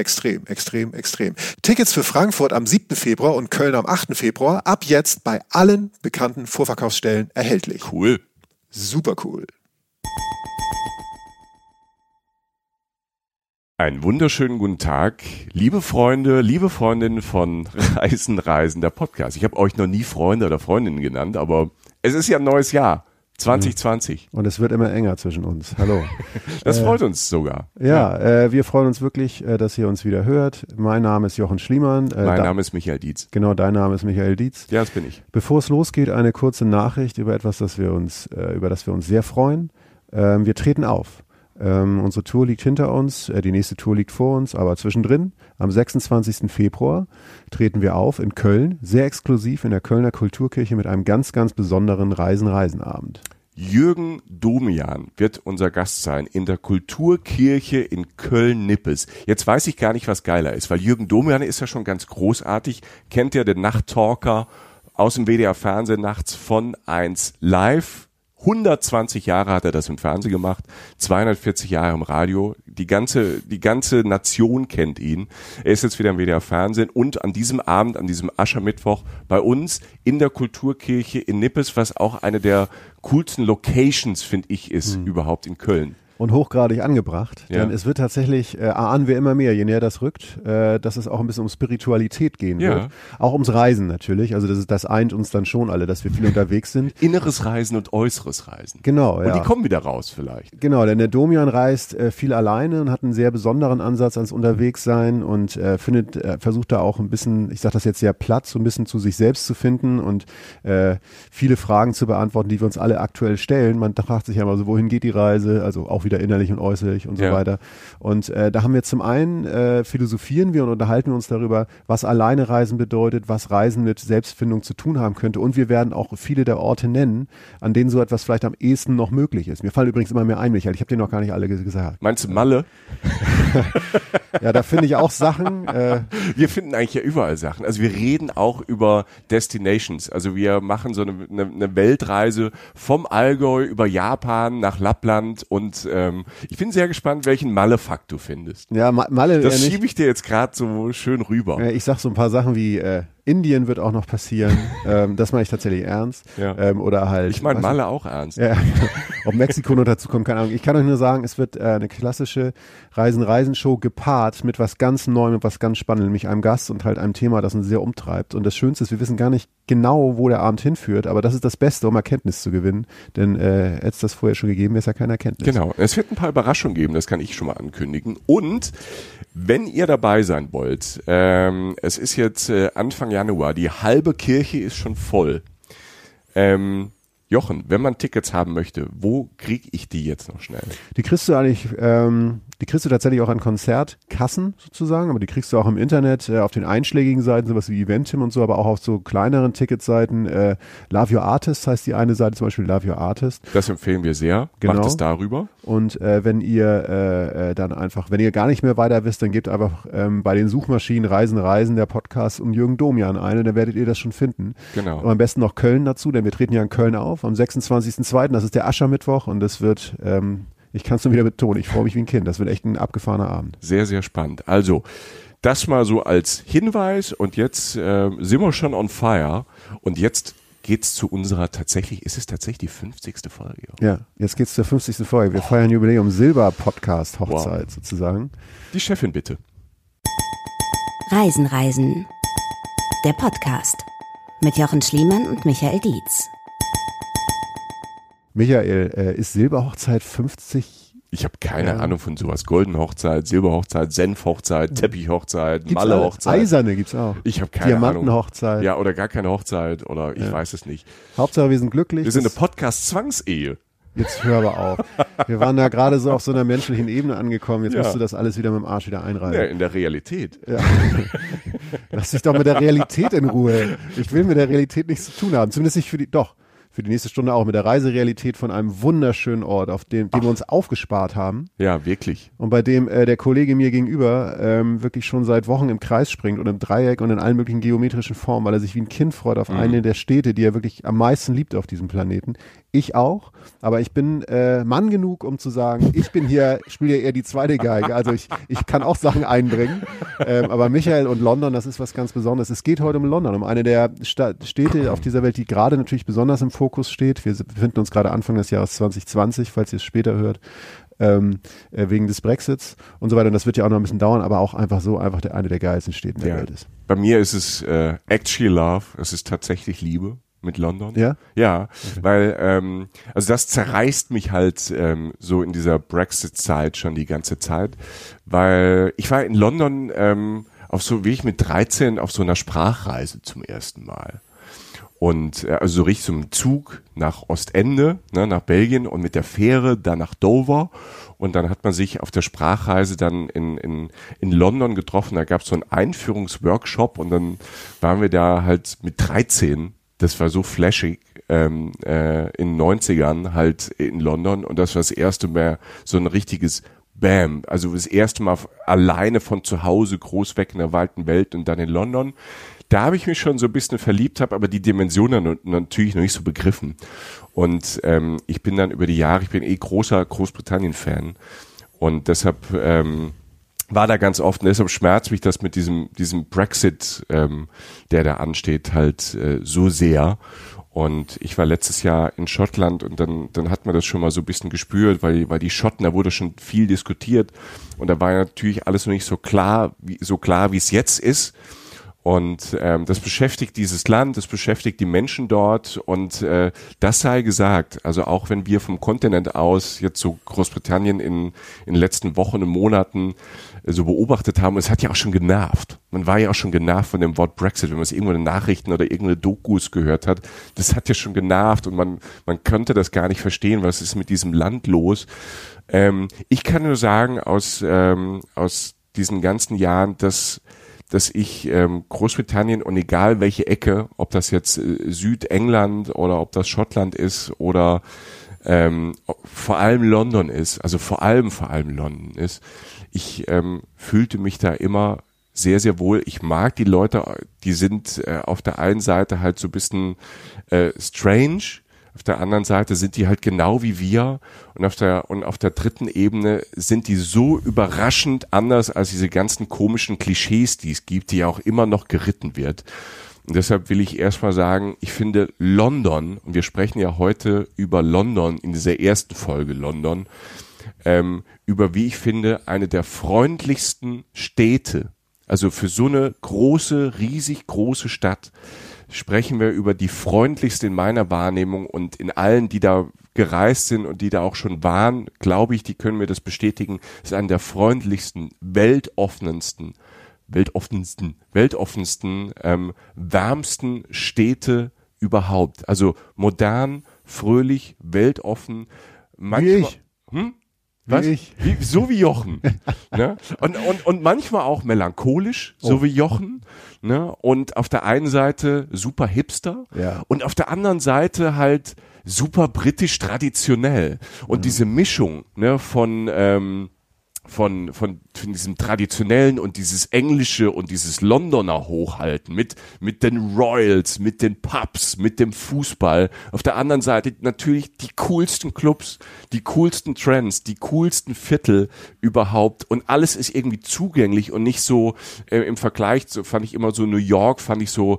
Extrem, extrem, extrem. Tickets für Frankfurt am 7. Februar und Köln am 8. Februar ab jetzt bei allen bekannten Vorverkaufsstellen erhältlich. Cool. Super cool. Einen wunderschönen guten Tag, liebe Freunde, liebe Freundinnen von Reisen, Reisen, der Podcast. Ich habe euch noch nie Freunde oder Freundinnen genannt, aber es ist ja ein neues Jahr. 2020. Und es wird immer enger zwischen uns. Hallo. das äh, freut uns sogar. Ja, ja. Äh, wir freuen uns wirklich, äh, dass ihr uns wieder hört. Mein Name ist Jochen Schliemann. Äh, mein Name ist Michael Dietz. Genau, dein Name ist Michael Dietz. Ja, das bin ich. Bevor es losgeht, eine kurze Nachricht über etwas, das wir uns, äh, über das wir uns sehr freuen. Ähm, wir treten auf. Ähm, unsere Tour liegt hinter uns, äh, die nächste Tour liegt vor uns, aber zwischendrin, am 26. Februar, treten wir auf in Köln, sehr exklusiv in der Kölner Kulturkirche mit einem ganz, ganz besonderen Reisen-Reisen-Abend. Jürgen Domian wird unser Gast sein in der Kulturkirche in Köln-Nippes. Jetzt weiß ich gar nicht, was geiler ist, weil Jürgen Domian ist ja schon ganz großartig, kennt ja den Nachttalker aus dem WDR Fernsehen nachts von 1 live 120 Jahre hat er das im Fernsehen gemacht, 240 Jahre im Radio. Die ganze, die ganze Nation kennt ihn. Er ist jetzt wieder im WDR Fernsehen und an diesem Abend, an diesem Aschermittwoch bei uns in der Kulturkirche in Nippes, was auch eine der coolsten Locations, finde ich, ist mhm. überhaupt in Köln und hochgradig angebracht. Ja. Denn es wird tatsächlich, äh, ahnen wir immer mehr, je näher das rückt, äh, dass es auch ein bisschen um Spiritualität gehen ja. wird. Auch ums Reisen natürlich. Also das, ist, das eint uns dann schon alle, dass wir viel unterwegs sind. Inneres Reisen und äußeres Reisen. Genau, und ja. Und die kommen wieder raus vielleicht. Genau, denn der Domian reist äh, viel alleine und hat einen sehr besonderen Ansatz ans Unterwegssein und äh, findet, äh, versucht da auch ein bisschen, ich sage das jetzt sehr platt, so ein bisschen zu sich selbst zu finden und äh, viele Fragen zu beantworten, die wir uns alle aktuell stellen. Man fragt sich ja immer so, wohin geht die Reise? Also auch wieder innerlich und äußerlich und so ja. weiter. Und äh, da haben wir zum einen äh, philosophieren wir und unterhalten uns darüber, was alleine Reisen bedeutet, was Reisen mit Selbstfindung zu tun haben könnte. Und wir werden auch viele der Orte nennen, an denen so etwas vielleicht am ehesten noch möglich ist. Mir fallen übrigens immer mehr ein, Michael. Ich habe dir noch gar nicht alle gesagt. Meinst du Malle? ja, da finde ich auch Sachen. Äh, wir finden eigentlich ja überall Sachen. Also wir reden auch über Destinations. Also wir machen so eine, eine, eine Weltreise vom Allgäu über Japan nach Lappland und äh, ähm, ich bin sehr gespannt, welchen Malle-Fakt du findest. Ja, Ma Malle. Das schiebe ich dir jetzt gerade so schön rüber. Ich sag so ein paar Sachen wie äh, Indien wird auch noch passieren. ähm, das meine ich tatsächlich ernst. Ja. Ähm, oder halt. Ich meine Malle auch ernst. Ja, ob Mexiko noch dazu kommt, keine Ahnung. Ich kann euch nur sagen, es wird äh, eine klassische Reisen-Reisen-Show gepaart mit was ganz Neuem, mit was ganz Spannendem, nämlich einem Gast und halt einem Thema, das uns sehr umtreibt. Und das Schönste ist, wir wissen gar nicht genau, wo der Abend hinführt, aber das ist das Beste, um Erkenntnis zu gewinnen. Denn äh, hätte es das vorher schon gegeben, wäre es ja keine Erkenntnis. Genau. Es wird ein paar Überraschungen geben, das kann ich schon mal ankündigen. Und wenn ihr dabei sein wollt, ähm, es ist jetzt äh, Anfang Januar, die halbe Kirche ist schon voll. Ähm, Jochen, wenn man Tickets haben möchte, wo kriege ich die jetzt noch schnell? Die kriegst du eigentlich ähm, die kriegst du tatsächlich auch an Konzertkassen sozusagen, aber die kriegst du auch im Internet äh, auf den einschlägigen Seiten, sowas wie Eventim und so, aber auch auf so kleineren Ticketseiten. Äh, Love Your Artist heißt die eine Seite zum Beispiel Love Your Artist. Das empfehlen wir sehr. Genau. Macht es darüber. Und äh, wenn ihr äh, äh, dann einfach, wenn ihr gar nicht mehr weiter wisst, dann gebt einfach ähm, bei den Suchmaschinen Reisen, Reisen, der Podcast um Jürgen Domian ein und dann werdet ihr das schon finden. Genau. Und am besten noch Köln dazu, denn wir treten ja in Köln auf am 26.02., das ist der Aschermittwoch und das wird ähm, ich kann es nur wieder betonen. Ich freue mich wie ein Kind. Das wird echt ein abgefahrener Abend. Sehr, sehr spannend. Also, das mal so als Hinweis und jetzt äh, sind wir schon on fire und jetzt geht's zu unserer tatsächlich, ist es tatsächlich die 50. Folge? Ja, jetzt geht's zur 50. Folge. Wir oh. feiern Jubiläum Silber Podcast Hochzeit wow. sozusagen. Die Chefin bitte. Reisen, Reisen. Der Podcast. mit Jochen Schliemann und Michael Dietz. Michael, äh, ist Silberhochzeit 50? Ich habe keine Ja. Ahnung von sowas. Goldenhochzeit, Silberhochzeit, Senfhochzeit, Teppichhochzeit? Malle-Hochzeit. Eiserne gibt's auch. Ich habe keine Ahnung. Diamantenhochzeit. Ja, oder gar keine Hochzeit oder ich weiß es nicht. Hauptsache, wir sind glücklich. Wir sind eine Podcast-Zwangsehe. Jetzt hör aber auf. Wir waren da gerade so auf so einer menschlichen Ebene angekommen. Jetzt Ja. musst du das alles wieder mit dem Arsch wieder Ja, einreißen. in der Realität. Lass dich doch mit der Realität in Ruhe. Ich will mit der Realität nichts zu tun haben. Zumindest nicht für die, doch, für die nächste Stunde auch mit der Reiserealität von einem wunderschönen Ort, auf dem, den wir uns aufgespart haben. Ja, wirklich. Und bei dem äh, der Kollege mir gegenüber ähm, wirklich schon seit Wochen im Kreis springt und im Dreieck und in allen möglichen geometrischen Formen, weil er sich wie ein Kind freut auf eine der Städte, die er wirklich am meisten liebt auf diesem Planeten. Ich auch, aber ich bin äh, Mann genug, um zu sagen, ich bin hier, spiele ja eher die zweite Geige. Also ich, ich kann auch Sachen einbringen. Ähm, aber Michael und London, das ist was ganz Besonderes. Es geht heute um London, um eine der Sta Städte auf dieser Welt, die gerade natürlich besonders im Fokus steht. Wir befinden uns gerade Anfang des Jahres 2020, falls ihr es später hört ähm, äh, wegen des Brexits und so weiter. Und das wird ja auch noch ein bisschen dauern, aber auch einfach so einfach der, eine der geilsten Städte der Ja. Welt ist. Bei mir ist es äh, actually love. Es ist tatsächlich Liebe mit London. Ja? Ja, weil ähm, also das zerreißt mich halt ähm, so in dieser Brexit-Zeit schon die ganze Zeit, weil ich war in London ähm, auf so wie ich mit 13 auf so einer Sprachreise zum ersten Mal. Und äh, also so richtig im Zug nach Ostende, ne, nach Belgien und mit der Fähre dann nach Dover. Und dann hat man sich auf der Sprachreise dann in, in, in London getroffen. Da gab es so einen Einführungsworkshop und dann waren wir da halt mit 13. Das war so flashig ähm, äh, in den 90ern halt in London. Und das war das erste Mal so ein richtiges Bam. Also das erste Mal alleine von zu Hause groß weg in der weiten Welt und dann in London. Da habe ich mich schon so ein bisschen verliebt, habe aber die Dimensionen natürlich noch nicht so begriffen. Und ähm, ich bin dann über die Jahre, ich bin eh großer Großbritannien-Fan und deshalb ähm, war da ganz oft und deshalb schmerzt mich das mit diesem diesem Brexit, ähm, der da ansteht, halt äh, so sehr. Und ich war letztes Jahr in Schottland und dann, dann hat man das schon mal so ein bisschen gespürt, weil, weil die Schotten, da wurde schon viel diskutiert und da war natürlich alles noch nicht so klar, wie, so klar, wie es jetzt ist. Und ähm, das beschäftigt dieses Land, das beschäftigt die Menschen dort und äh, das sei gesagt. Also auch wenn wir vom Kontinent aus jetzt so Großbritannien in, in den letzten Wochen und Monaten äh, so beobachtet haben, es hat ja auch schon genervt. Man war ja auch schon genervt von dem Wort Brexit, wenn man es irgendwo in den Nachrichten oder irgendeine Dokus gehört hat. Das hat ja schon genervt und man, man könnte das gar nicht verstehen, was ist mit diesem Land los. Ähm, ich kann nur sagen, aus, ähm, aus diesen ganzen Jahren, dass dass ich ähm, Großbritannien und egal welche Ecke, ob das jetzt äh, Südengland oder ob das Schottland ist oder ähm, vor allem London ist, also vor allem vor allem London ist, ich ähm, fühlte mich da immer sehr, sehr wohl. Ich mag die Leute, die sind äh, auf der einen Seite halt so ein bisschen äh, strange, auf der anderen Seite sind die halt genau wie wir und auf der und auf der dritten Ebene sind die so überraschend anders als diese ganzen komischen Klischees, die es gibt, die ja auch immer noch geritten wird. Und deshalb will ich erstmal sagen, ich finde London, und wir sprechen ja heute über London in dieser ersten Folge London, ähm, über wie ich finde, eine der freundlichsten Städte. Also für so eine große, riesig große Stadt sprechen wir über die freundlichste in meiner Wahrnehmung und in allen, die da gereist sind und die da auch schon waren, glaube ich, die können mir das bestätigen, ist eine der freundlichsten, weltoffensten, weltoffensten, weltoffensten, ähm, wärmsten Städte überhaupt. Also modern, fröhlich, weltoffen. Manchmal, ich. Hm? Wie Was? ich. Wie, so wie Jochen. ne? und, und, und manchmal auch melancholisch, so Oh. wie Jochen. Ne? Und auf der einen Seite super hipster Ja. und auf der anderen Seite halt super britisch traditionell. Und diese Mischung ne, von, ähm, von, von, von diesem traditionellen und dieses englische und dieses Londoner Hochhalten mit, mit den Royals, mit den Pubs, mit dem Fußball. Auf der anderen Seite natürlich die coolsten Clubs, die coolsten Trends, die coolsten Viertel überhaupt und alles ist irgendwie zugänglich und nicht so äh, im Vergleich, so fand ich immer so New York, fand ich so,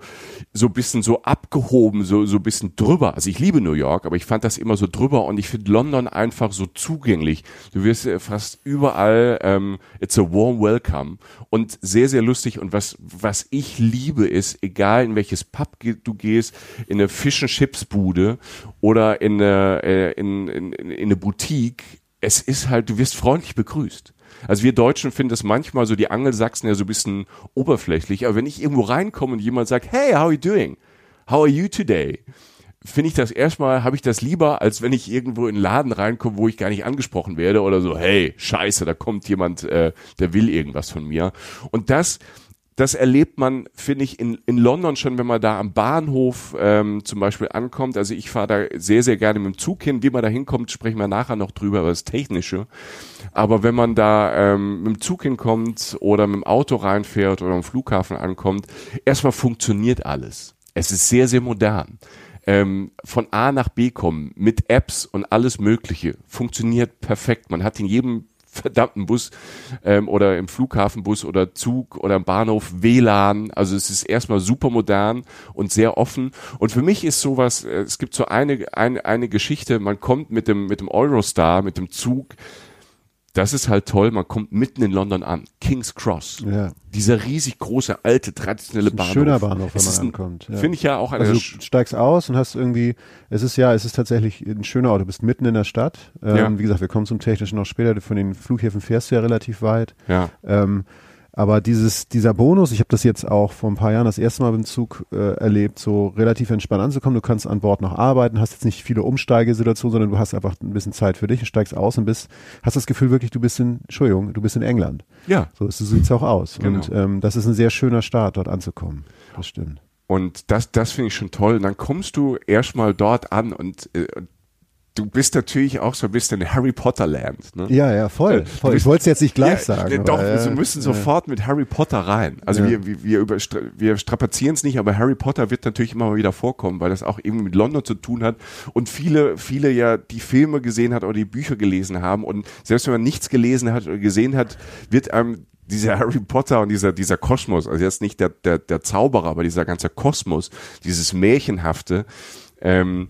so bisschen so abgehoben, so, so bisschen drüber. Also ich liebe New York, aber ich fand das immer so drüber und ich finde London einfach so zugänglich. Du wirst äh, fast überall ähm, It's a warm welcome und sehr, sehr lustig. Und was, was ich liebe ist, egal in welches Pub du gehst, in eine Fish and Chips Bude oder in eine, äh, in, in, in eine Boutique, es ist halt, du wirst freundlich begrüßt. Also wir Deutschen finden das manchmal so, die Angelsachsen ja so ein bisschen oberflächlich, aber wenn ich irgendwo reinkomme und jemand sagt, hey, how are you doing? How are you today? Finde ich das erstmal, habe ich das lieber, als wenn ich irgendwo in einen Laden reinkomme, wo ich gar nicht angesprochen werde oder so, hey, scheiße, da kommt jemand, äh, der will irgendwas von mir. Und das, das erlebt man, finde ich, in, in London schon, wenn man da am Bahnhof ähm, zum Beispiel ankommt. Also ich fahre da sehr, sehr gerne mit dem Zug hin. Wie man da hinkommt, sprechen wir nachher noch drüber, über das Technische. Aber wenn man da ähm, mit dem Zug hinkommt oder mit dem Auto reinfährt oder am Flughafen ankommt, erstmal funktioniert alles. Es ist sehr, sehr modern ähm, von A nach B kommen mit Apps und alles Mögliche funktioniert perfekt. Man hat in jedem verdammten Bus ähm, oder im Flughafenbus oder Zug oder im Bahnhof WLAN. Also es ist erstmal super modern und sehr offen. Und für mich ist sowas, äh, es gibt so eine, eine, eine Geschichte, man kommt mit dem, mit dem Eurostar, mit dem Zug das ist halt toll, man kommt mitten in London an. King's Cross. Ja. Dieser riesig große, alte, traditionelle ein Bahnhof. Schöner Bahnhof, wenn man ankommt. Ja. Finde ich ja auch eine also du steigst aus und hast irgendwie, es ist ja, es ist tatsächlich ein schöner Ort. Du bist mitten in der Stadt. Ähm, ja. Wie gesagt, wir kommen zum Technischen noch später. Von den Flughäfen fährst du ja relativ weit. Ja. Ähm, aber dieses, dieser Bonus, ich habe das jetzt auch vor ein paar Jahren das erste Mal beim Zug äh, erlebt, so relativ entspannt anzukommen. Du kannst an Bord noch arbeiten, hast jetzt nicht viele Umsteigesituationen, sondern du hast einfach ein bisschen Zeit für dich und steigst aus und bist, hast das Gefühl wirklich, du bist in, Entschuldigung, du bist in England. Ja. So, so sieht's auch aus. Genau. Und ähm, das ist ein sehr schöner Start, dort anzukommen. Das stimmt. Und das, das finde ich schon toll. Und dann kommst du erstmal dort an und äh, du bist natürlich auch so ein bisschen Harry Potter Land. Ne? Ja, ja, voll. Äh, voll. ich wollte es jetzt nicht gleich ja, sagen. Ne, doch, aber, wir müssen sofort mit Harry Potter rein. Also ja. wir, wir, wir, wir strapazieren es nicht, aber Harry Potter wird natürlich immer mal wieder vorkommen, weil das auch eben mit London zu tun hat und viele, viele ja die Filme gesehen hat oder die Bücher gelesen haben und selbst wenn man nichts gelesen hat oder gesehen hat, wird einem dieser Harry Potter und dieser, dieser Kosmos, also jetzt nicht der, der, der Zauberer, aber dieser ganze Kosmos, dieses Märchenhafte, ähm,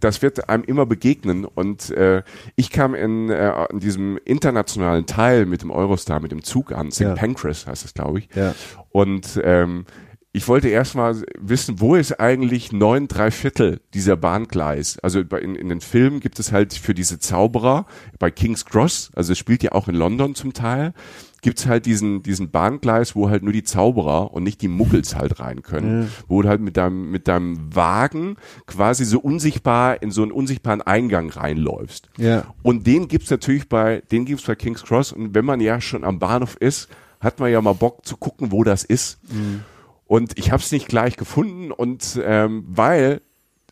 das wird einem immer begegnen. Und äh, ich kam in, äh, in diesem internationalen Teil mit dem Eurostar, mit dem Zug an, St. Ja. Pancras heißt es, glaube ich. Ja. Und ähm, ich wollte erstmal wissen, wo ist eigentlich neun, drei Viertel dieser Bahngleis? Also in, in den Filmen gibt es halt für diese Zauberer bei King's Cross, also es spielt ja auch in London zum Teil, gibt's halt diesen, diesen Bahngleis, wo halt nur die Zauberer und nicht die Muggels halt rein können. Mhm. Wo du halt mit deinem, mit deinem Wagen quasi so unsichtbar in so einen unsichtbaren Eingang reinläufst. Ja. Und den gibt's natürlich bei, den gibt's bei King's Cross. Und wenn man ja schon am Bahnhof ist, hat man ja mal Bock zu gucken, wo das ist. Mhm. Und ich habe es nicht gleich gefunden und ähm, weil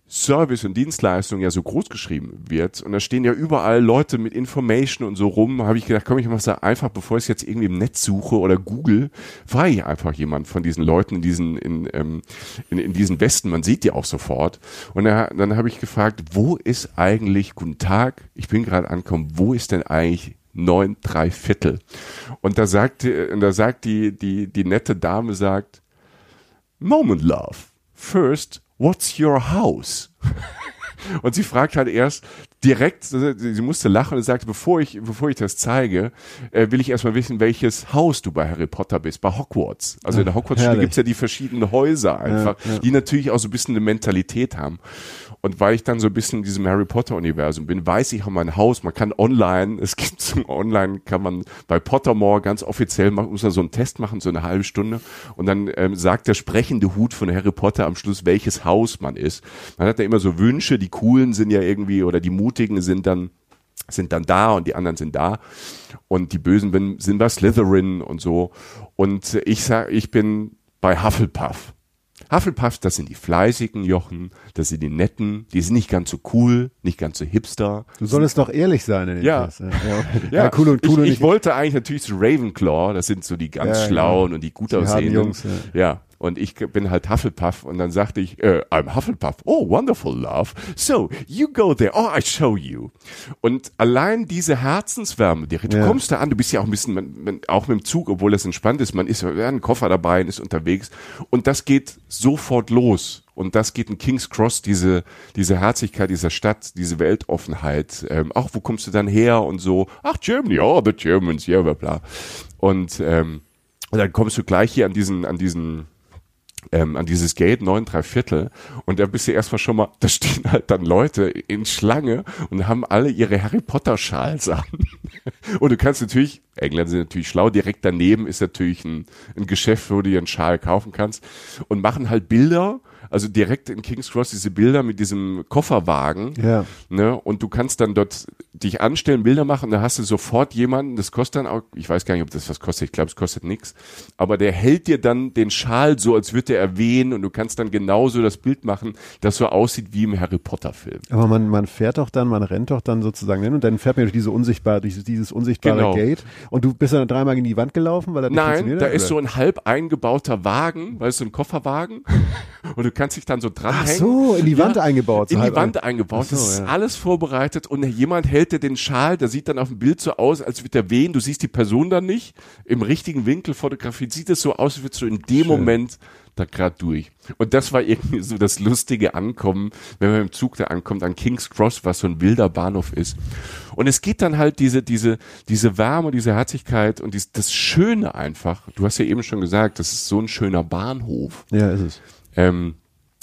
Service und Dienstleistung ja so groß geschrieben wird. Und da stehen ja überall Leute mit Information und so rum, habe ich gedacht, komm, ich mach's da einfach, bevor ich es jetzt irgendwie im Netz suche oder Google, frage ich einfach jemand von diesen Leuten in diesen in, ähm, in, in diesen Westen, man sieht die auch sofort. Und da, dann habe ich gefragt, wo ist eigentlich, guten Tag, ich bin gerade angekommen, wo ist denn eigentlich neun, drei Viertel? Und da sagt, und da sagt die, die, die nette Dame sagt, Moment Love, first what's your house? Und sie fragt halt erst direkt, sie musste lachen und sagte, bevor ich, bevor ich das zeige, äh, will ich erstmal wissen, welches Haus du bei Harry Potter bist, bei Hogwarts. Also in der Hogwarts-Schule gibt's ja die verschiedenen Häuser einfach, ja, ja. die natürlich auch so ein bisschen eine Mentalität haben. Und weil ich dann so ein bisschen in diesem Harry Potter Universum bin, weiß ich auch mein Haus. Man kann online, es gibt so online, kann man bei Pottermore ganz offiziell machen, muss man so einen Test machen, so eine halbe Stunde. Und dann ähm, sagt der sprechende Hut von Harry Potter am Schluss, welches Haus man ist. Man hat da immer so Wünsche, die coolen sind ja irgendwie, oder die mutigen sind dann sind dann da und die anderen sind da und die Bösen sind bei Slytherin und so und ich sag ich bin bei Hufflepuff Hufflepuff, das sind die fleißigen Jochen, das sind die netten, die sind nicht ganz so cool, nicht ganz so hipster. Du solltest doch ehrlich sein in den ja. Ja, ja. ja, cool und cool. Ich, ich wollte eigentlich natürlich zu Ravenclaw, das sind so die ganz ja, schlauen und die gut die aussehenden. Jungs, ja. Und ich bin halt Hufflepuff und dann sagte ich, äh, I'm Hufflepuff. Oh, wonderful love. So, you go there. Oh, I show you. Und allein diese Herzenswärme, die, du Ja. kommst da an, du bist ja auch ein bisschen, man, man, auch mit dem Zug, obwohl das entspannt ist, man ist ja einen Koffer dabei und ist unterwegs und das geht sofort los. Und das geht in King's Cross, diese, diese Herzlichkeit dieser Stadt, diese Weltoffenheit. Ähm, auch wo kommst du dann her und so, ach Germany, oh, the Germans, ja, bla bla. Und, ähm, und dann kommst du gleich hier an diesen, an diesen, ähm, an dieses Gate 9 3 Viertel und da bist du erstmal schon mal, da stehen halt dann Leute in Schlange und haben alle ihre Harry Potter Schals an. Und du kannst natürlich, Engländer sind natürlich schlau, direkt daneben ist natürlich ein, ein Geschäft, wo du dir einen Schal kaufen kannst und machen halt Bilder, also direkt in King's Cross diese Bilder mit diesem Kofferwagen. Ja. Ne? Und du kannst dann dort dich anstellen, Bilder machen, da hast du sofort jemanden, das kostet dann auch, ich weiß gar nicht, ob das was kostet, ich glaube, es kostet nichts, aber der hält dir dann den Schal so, als würde er wehen und du kannst dann genauso das Bild machen, das so aussieht wie im Harry Potter Film. Aber man, man fährt doch dann, man rennt doch dann sozusagen hin und dann fährt man durch diese unsichtbare, durch dieses unsichtbare Genau. Gate. Und du bist dann dreimal gegen die Wand gelaufen, weil er nicht Nein, da ist oder? so ein halb eingebauter Wagen, weißt du, ein Kofferwagen und du kannst dich dann so dranhängen. Ach so, in die Wand eingebaut, so In die Wand ein- eingebaut. So, das ist ja. alles vorbereitet und jemand hält dir den Schal, der sieht dann auf dem Bild so aus, als würde er wehen. Du siehst die Person dann nicht. Im richtigen Winkel fotografiert sieht es so aus, als würdest du in dem Moment da gerade durch. Und das war irgendwie so das lustige Ankommen, wenn man im Zug da ankommt an King's Cross, was so ein wilder Bahnhof ist. Und es geht dann halt diese, diese, diese Wärme, diese Herzlichkeit und dies, das Schöne einfach. Du hast ja eben schon gesagt, das ist so ein schöner Bahnhof Ja, ist es. ähm,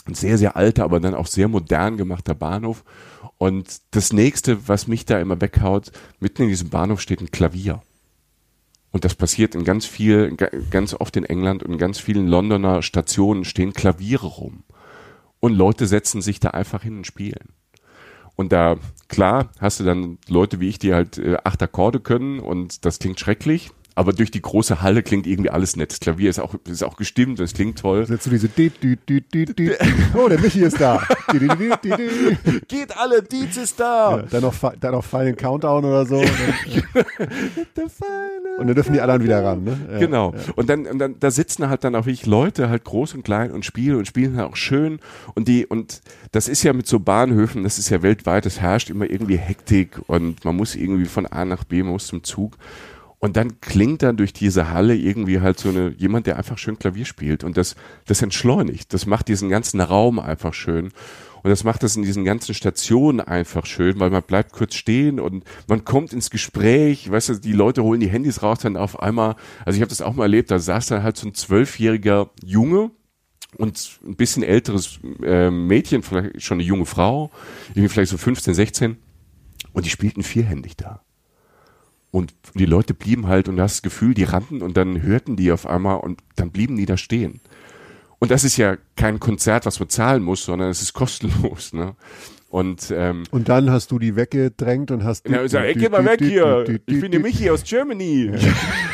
sehr, sehr alter, aber dann auch sehr modern gemachter Bahnhof. Und das nächste, was mich da immer weghaut, mitten in diesem Bahnhof steht ein Klavier. Und das passiert in ganz viel, ga- ganz oft in England und in ganz vielen Londoner Stationen stehen Klaviere rum. Und Leute setzen sich da einfach hin und spielen. Und da, klar, hast du dann Leute wie ich, die halt äh, acht Akkorde können und das klingt schrecklich. Aber durch die große Halle klingt irgendwie alles nett. Das Klavier ist auch, ist auch gestimmt, es klingt toll. Setzt du diese Dü, Dü, Dü, Dü, Dü. Oh, der Michi ist da. Dü, Dü, Dü, Dü, Dü. Geht alle, Dietz ist da! Ja, dann noch, dann noch Final Countdown oder so. Und dann, und dann dürfen die anderen wieder ran, ne? Ja. Genau. Und dann, und dann, da sitzen halt dann auch wirklich Leute, halt groß und klein und spielen und spielen halt auch schön. Und die, und das ist ja mit so Bahnhöfen, das ist ja weltweit, es herrscht immer irgendwie Hektik und man muss irgendwie von A nach B, man muss zum Zug. Und dann klingt dann durch diese Halle irgendwie halt so eine, jemand, der einfach schön Klavier spielt. Und das, das entschleunigt. Das macht diesen ganzen Raum einfach schön. Und das macht das in diesen ganzen Stationen einfach schön, weil man bleibt kurz stehen und man kommt ins Gespräch, weißt du, die Leute holen die Handys raus, dann auf einmal, also ich habe das auch mal erlebt, da saß dann halt so ein zwölfjähriger Junge und ein bisschen älteres äh, Mädchen, vielleicht schon eine junge Frau, irgendwie vielleicht so 15, 16 und die spielten vierhändig da. Und die Leute blieben halt und du hast das Gefühl, die rannten und dann hörten die auf einmal und dann blieben die da stehen. Und das ist ja kein Konzert, was man zahlen muss, sondern es ist kostenlos. Ne? Und ähm, Und dann hast du die weggedrängt und hast. ja, ich sag, ey, geh mal weg hier. Ich bin der Michi aus Germany.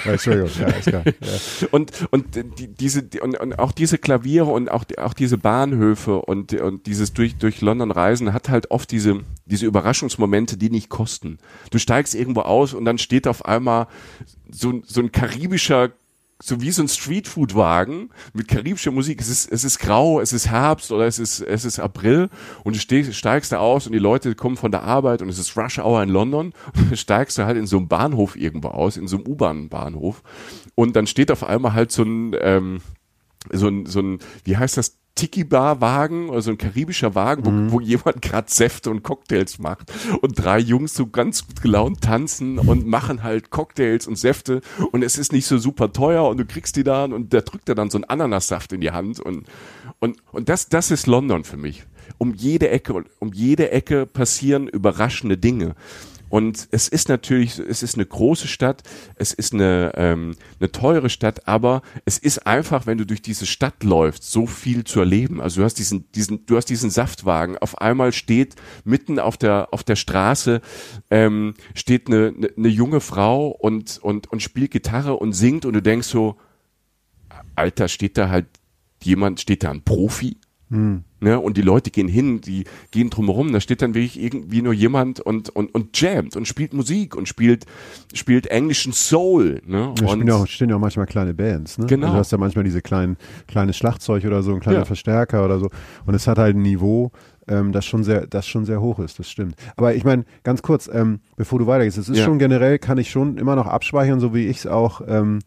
Ja, Entschuldigung, ja, ist klar. Ja. Und, und die, diese, die, und, und auch diese Klaviere und auch, die- auch diese Bahnhöfe und, und dieses durch, durch London Reisen hat halt oft diese, diese Überraschungsmomente, die nicht kosten. Du steigst irgendwo aus und dann steht auf einmal so, so ein karibischer so wie so ein Streetfood-Wagen mit karibischer Musik. Es ist, es ist grau, es ist Herbst oder es ist, es ist April und du steigst da aus und die Leute kommen von der Arbeit und es ist Rush Hour in London. Steigst du halt in so einem Bahnhof irgendwo aus, in so einem U-Bahn-Bahnhof. Und dann steht auf einmal halt so ein, ähm, so ein, so ein, wie heißt das, Tiki-Bar-Wagen oder so ein karibischer Wagen, wo, wo jemand gerade Säfte und Cocktails macht und drei Jungs so ganz gut gelaunt tanzen und machen halt Cocktails und Säfte und es ist nicht so super teuer und du kriegst die dann und der drückt dir dann so einen Ananassaft in die Hand und, und, und das, das ist London für mich. Um jede Ecke, um jede Ecke passieren überraschende Dinge. Und es ist natürlich, es ist eine große Stadt, es ist eine, ähm, eine teure Stadt, aber es ist einfach, wenn du durch diese Stadt läufst, so viel zu erleben. Also du hast diesen, diesen, du hast diesen Saftwagen. Auf einmal steht mitten auf der auf der Straße ähm, steht eine, eine, eine junge Frau und und und spielt Gitarre und singt und du denkst so, Alter, steht da halt jemand, steht da ein Profi? Hm. Ne? Und die Leute gehen hin, die gehen drumherum, da steht dann wirklich irgendwie nur jemand und, und, und jammt und spielt Musik und spielt, spielt englischen Soul. Ne? Da und stehen ja auch, stehen ja auch manchmal kleine Bands, ne? Genau. Also du hast ja manchmal diese kleinen, kleines Schlagzeug oder so, ein kleiner Ja. Verstärker oder so. Und es hat halt ein Niveau, ähm, das schon sehr, das schon sehr hoch ist, das stimmt. Aber ich meine, ganz kurz, ähm, bevor du weitergehst, es ist Ja. schon generell, kann ich schon immer noch abspeichern, so wie ich es auch ähm,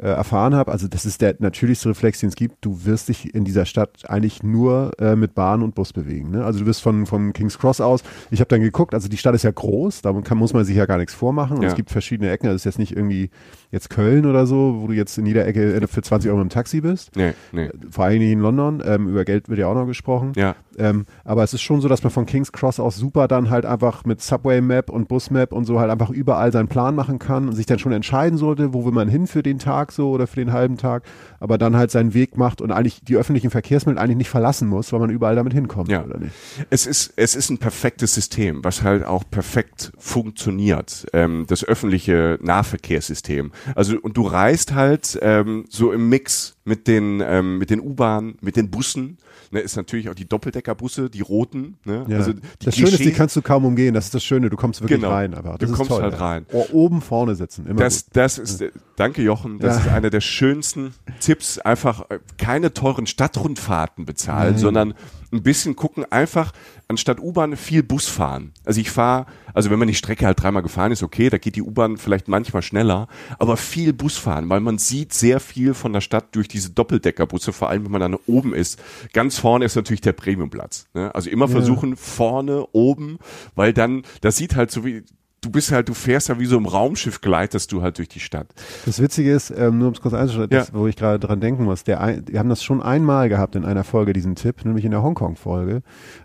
äh, erfahren habe. Also das ist der natürlichste Reflex, den es gibt. Du wirst dich in dieser Stadt eigentlich nur äh, mit Bahn und Bus bewegen. Ne? Also du wirst von, von King's Cross aus, ich habe dann geguckt, also die Stadt ist ja groß, da kann, muss man sich ja gar nichts vormachen. Und Ja. es gibt verschiedene Ecken, also es ist jetzt nicht irgendwie jetzt Köln oder so, wo du jetzt in jeder Ecke äh, für 20 Euro im Taxi bist. Nee, nee. Vor allem nicht in London, ähm, über Geld wird ja auch noch gesprochen. Ja. Ähm, aber es ist schon so, dass man von King's Cross aus super dann halt einfach mit Subway Map und Bus Map und so halt einfach überall seinen Plan machen kann und sich dann schon entscheiden sollte, wo will man hin für den Tag so oder für den halben Tag, aber dann halt seinen Weg macht und eigentlich die öffentlichen Verkehrsmittel eigentlich nicht verlassen muss, weil man überall damit hinkommt, Ja. oder nicht? Es ist, es ist ein perfektes System, was halt auch perfekt funktioniert. Ähm, das öffentliche Nahverkehrssystem. Also, und du reist halt ähm, so im Mix mit den, ähm, mit den U-Bahnen, mit den Bussen. Ne, ist natürlich auch die Doppeldeckerbusse, die roten. Ne? Ja. Also die das Schöne ist, die kannst du kaum umgehen. Das ist das Schöne. Du kommst wirklich Genau. rein. Aber Du das ist kommst toll, halt ja. rein. Oh, oben vorne sitzen. Immer Das, gut. das ist, äh, danke Jochen, das Ja. ist einer der schönsten Tipps. Einfach äh, keine teuren Stadtrundfahrten bezahlen, sondern ein bisschen gucken, einfach anstatt U-Bahn viel Bus fahren. Also ich fahre, also wenn man die Strecke halt dreimal gefahren ist, okay, da geht die U-Bahn vielleicht manchmal schneller, aber viel Bus fahren, weil man sieht sehr viel von der Stadt durch diese Doppeldeckerbusse, vor allem wenn man dann oben ist. Ganz vorne ist natürlich der Premiumplatz. Ne? Also immer versuchen vorne, oben, weil dann, das sieht halt so wie, du bist halt, du fährst ja wie so im Raumschiff gleitest du halt durch die Stadt. Das Witzige ist, ähm, nur um es kurz einzuschalten, Ja. wo ich gerade dran denken muss, der ein, wir haben das schon einmal gehabt in einer Folge, diesen Tipp, nämlich in der Hongkong-Folge.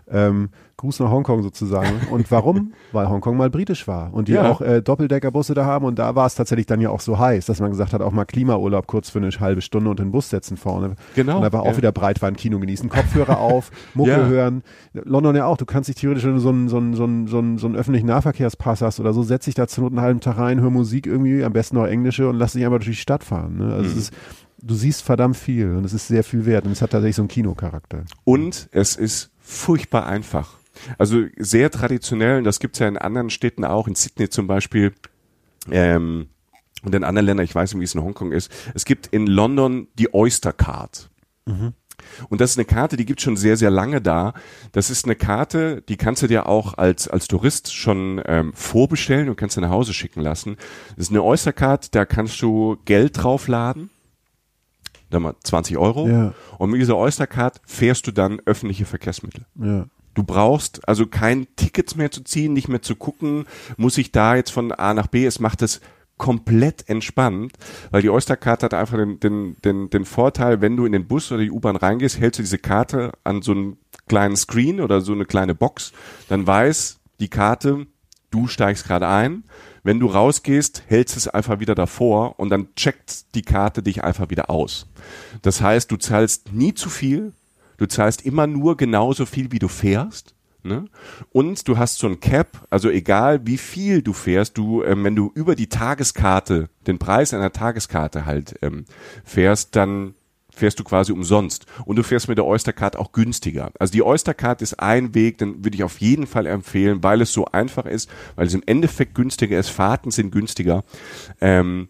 Ähm, Gruß nach Hongkong sozusagen. Und warum? Weil Hongkong mal britisch war und die Ja. auch äh, Doppeldeckerbusse da haben und da war es tatsächlich dann ja auch so heiß, dass man gesagt hat, auch mal Klimaurlaub kurz für eine halbe Stunde und den Bus setzen vorne. Genau, Und einfach auch ja. wieder Breitbandkino genießen, Kopfhörer auf, Mucke Ja. hören. London ja auch, du kannst dich theoretisch, wenn du so einen, so einen, so einen, so einen, so einen öffentlichen Nahverkehrspass hast oder so, setz dich da Not einen halben Tag rein, hör Musik irgendwie, am besten noch englische und lass dich einfach durch die Stadt fahren. Ne? Also Mhm. es ist, du siehst verdammt viel und es ist sehr viel wert und es hat tatsächlich so einen Kinocharakter. Und es ist furchtbar einfach. Also sehr traditionell, und das gibt's ja in anderen Städten auch, in Sydney zum Beispiel, ähm, und in anderen Ländern, ich weiß nicht, wie es in Hongkong ist. Es gibt in London die Oyster Card. Und das ist eine Karte, die gibt schon sehr, sehr lange da. Das ist eine Karte, die kannst du dir auch als, als Tourist schon ähm, vorbestellen und kannst du nach Hause schicken lassen. Das ist eine Oyster Card, da kannst du Geld draufladen. Da mal 20 Euro. Ja. Und mit dieser Oyster Card fährst du dann öffentliche Verkehrsmittel. Ja. Du brauchst also kein Tickets mehr zu ziehen, nicht mehr zu gucken, muss ich da jetzt von A nach B. Es macht es komplett entspannt, weil die Oyster-Karte hat einfach den, den, den, den Vorteil, wenn du in den Bus oder die U-Bahn reingehst, hältst du diese Karte an so einen kleinen Screen oder so eine kleine Box, dann weiß die Karte, du steigst gerade ein. Wenn du rausgehst, hältst es einfach wieder davor und dann checkt die Karte dich einfach wieder aus. Das heißt, du zahlst nie zu viel, du zahlst immer nur genauso viel, wie du fährst. Ne? Und du hast so ein Cap, also egal wie viel du fährst, du, ähm, wenn du über die Tageskarte, den Preis einer Tageskarte halt ähm, fährst, dann fährst du quasi umsonst. Und du fährst mit der Oystercard auch günstiger. Also die Oystercard ist ein Weg, den würde ich auf jeden Fall empfehlen, weil es so einfach ist, weil es im Endeffekt günstiger ist, Fahrten sind günstiger, ähm,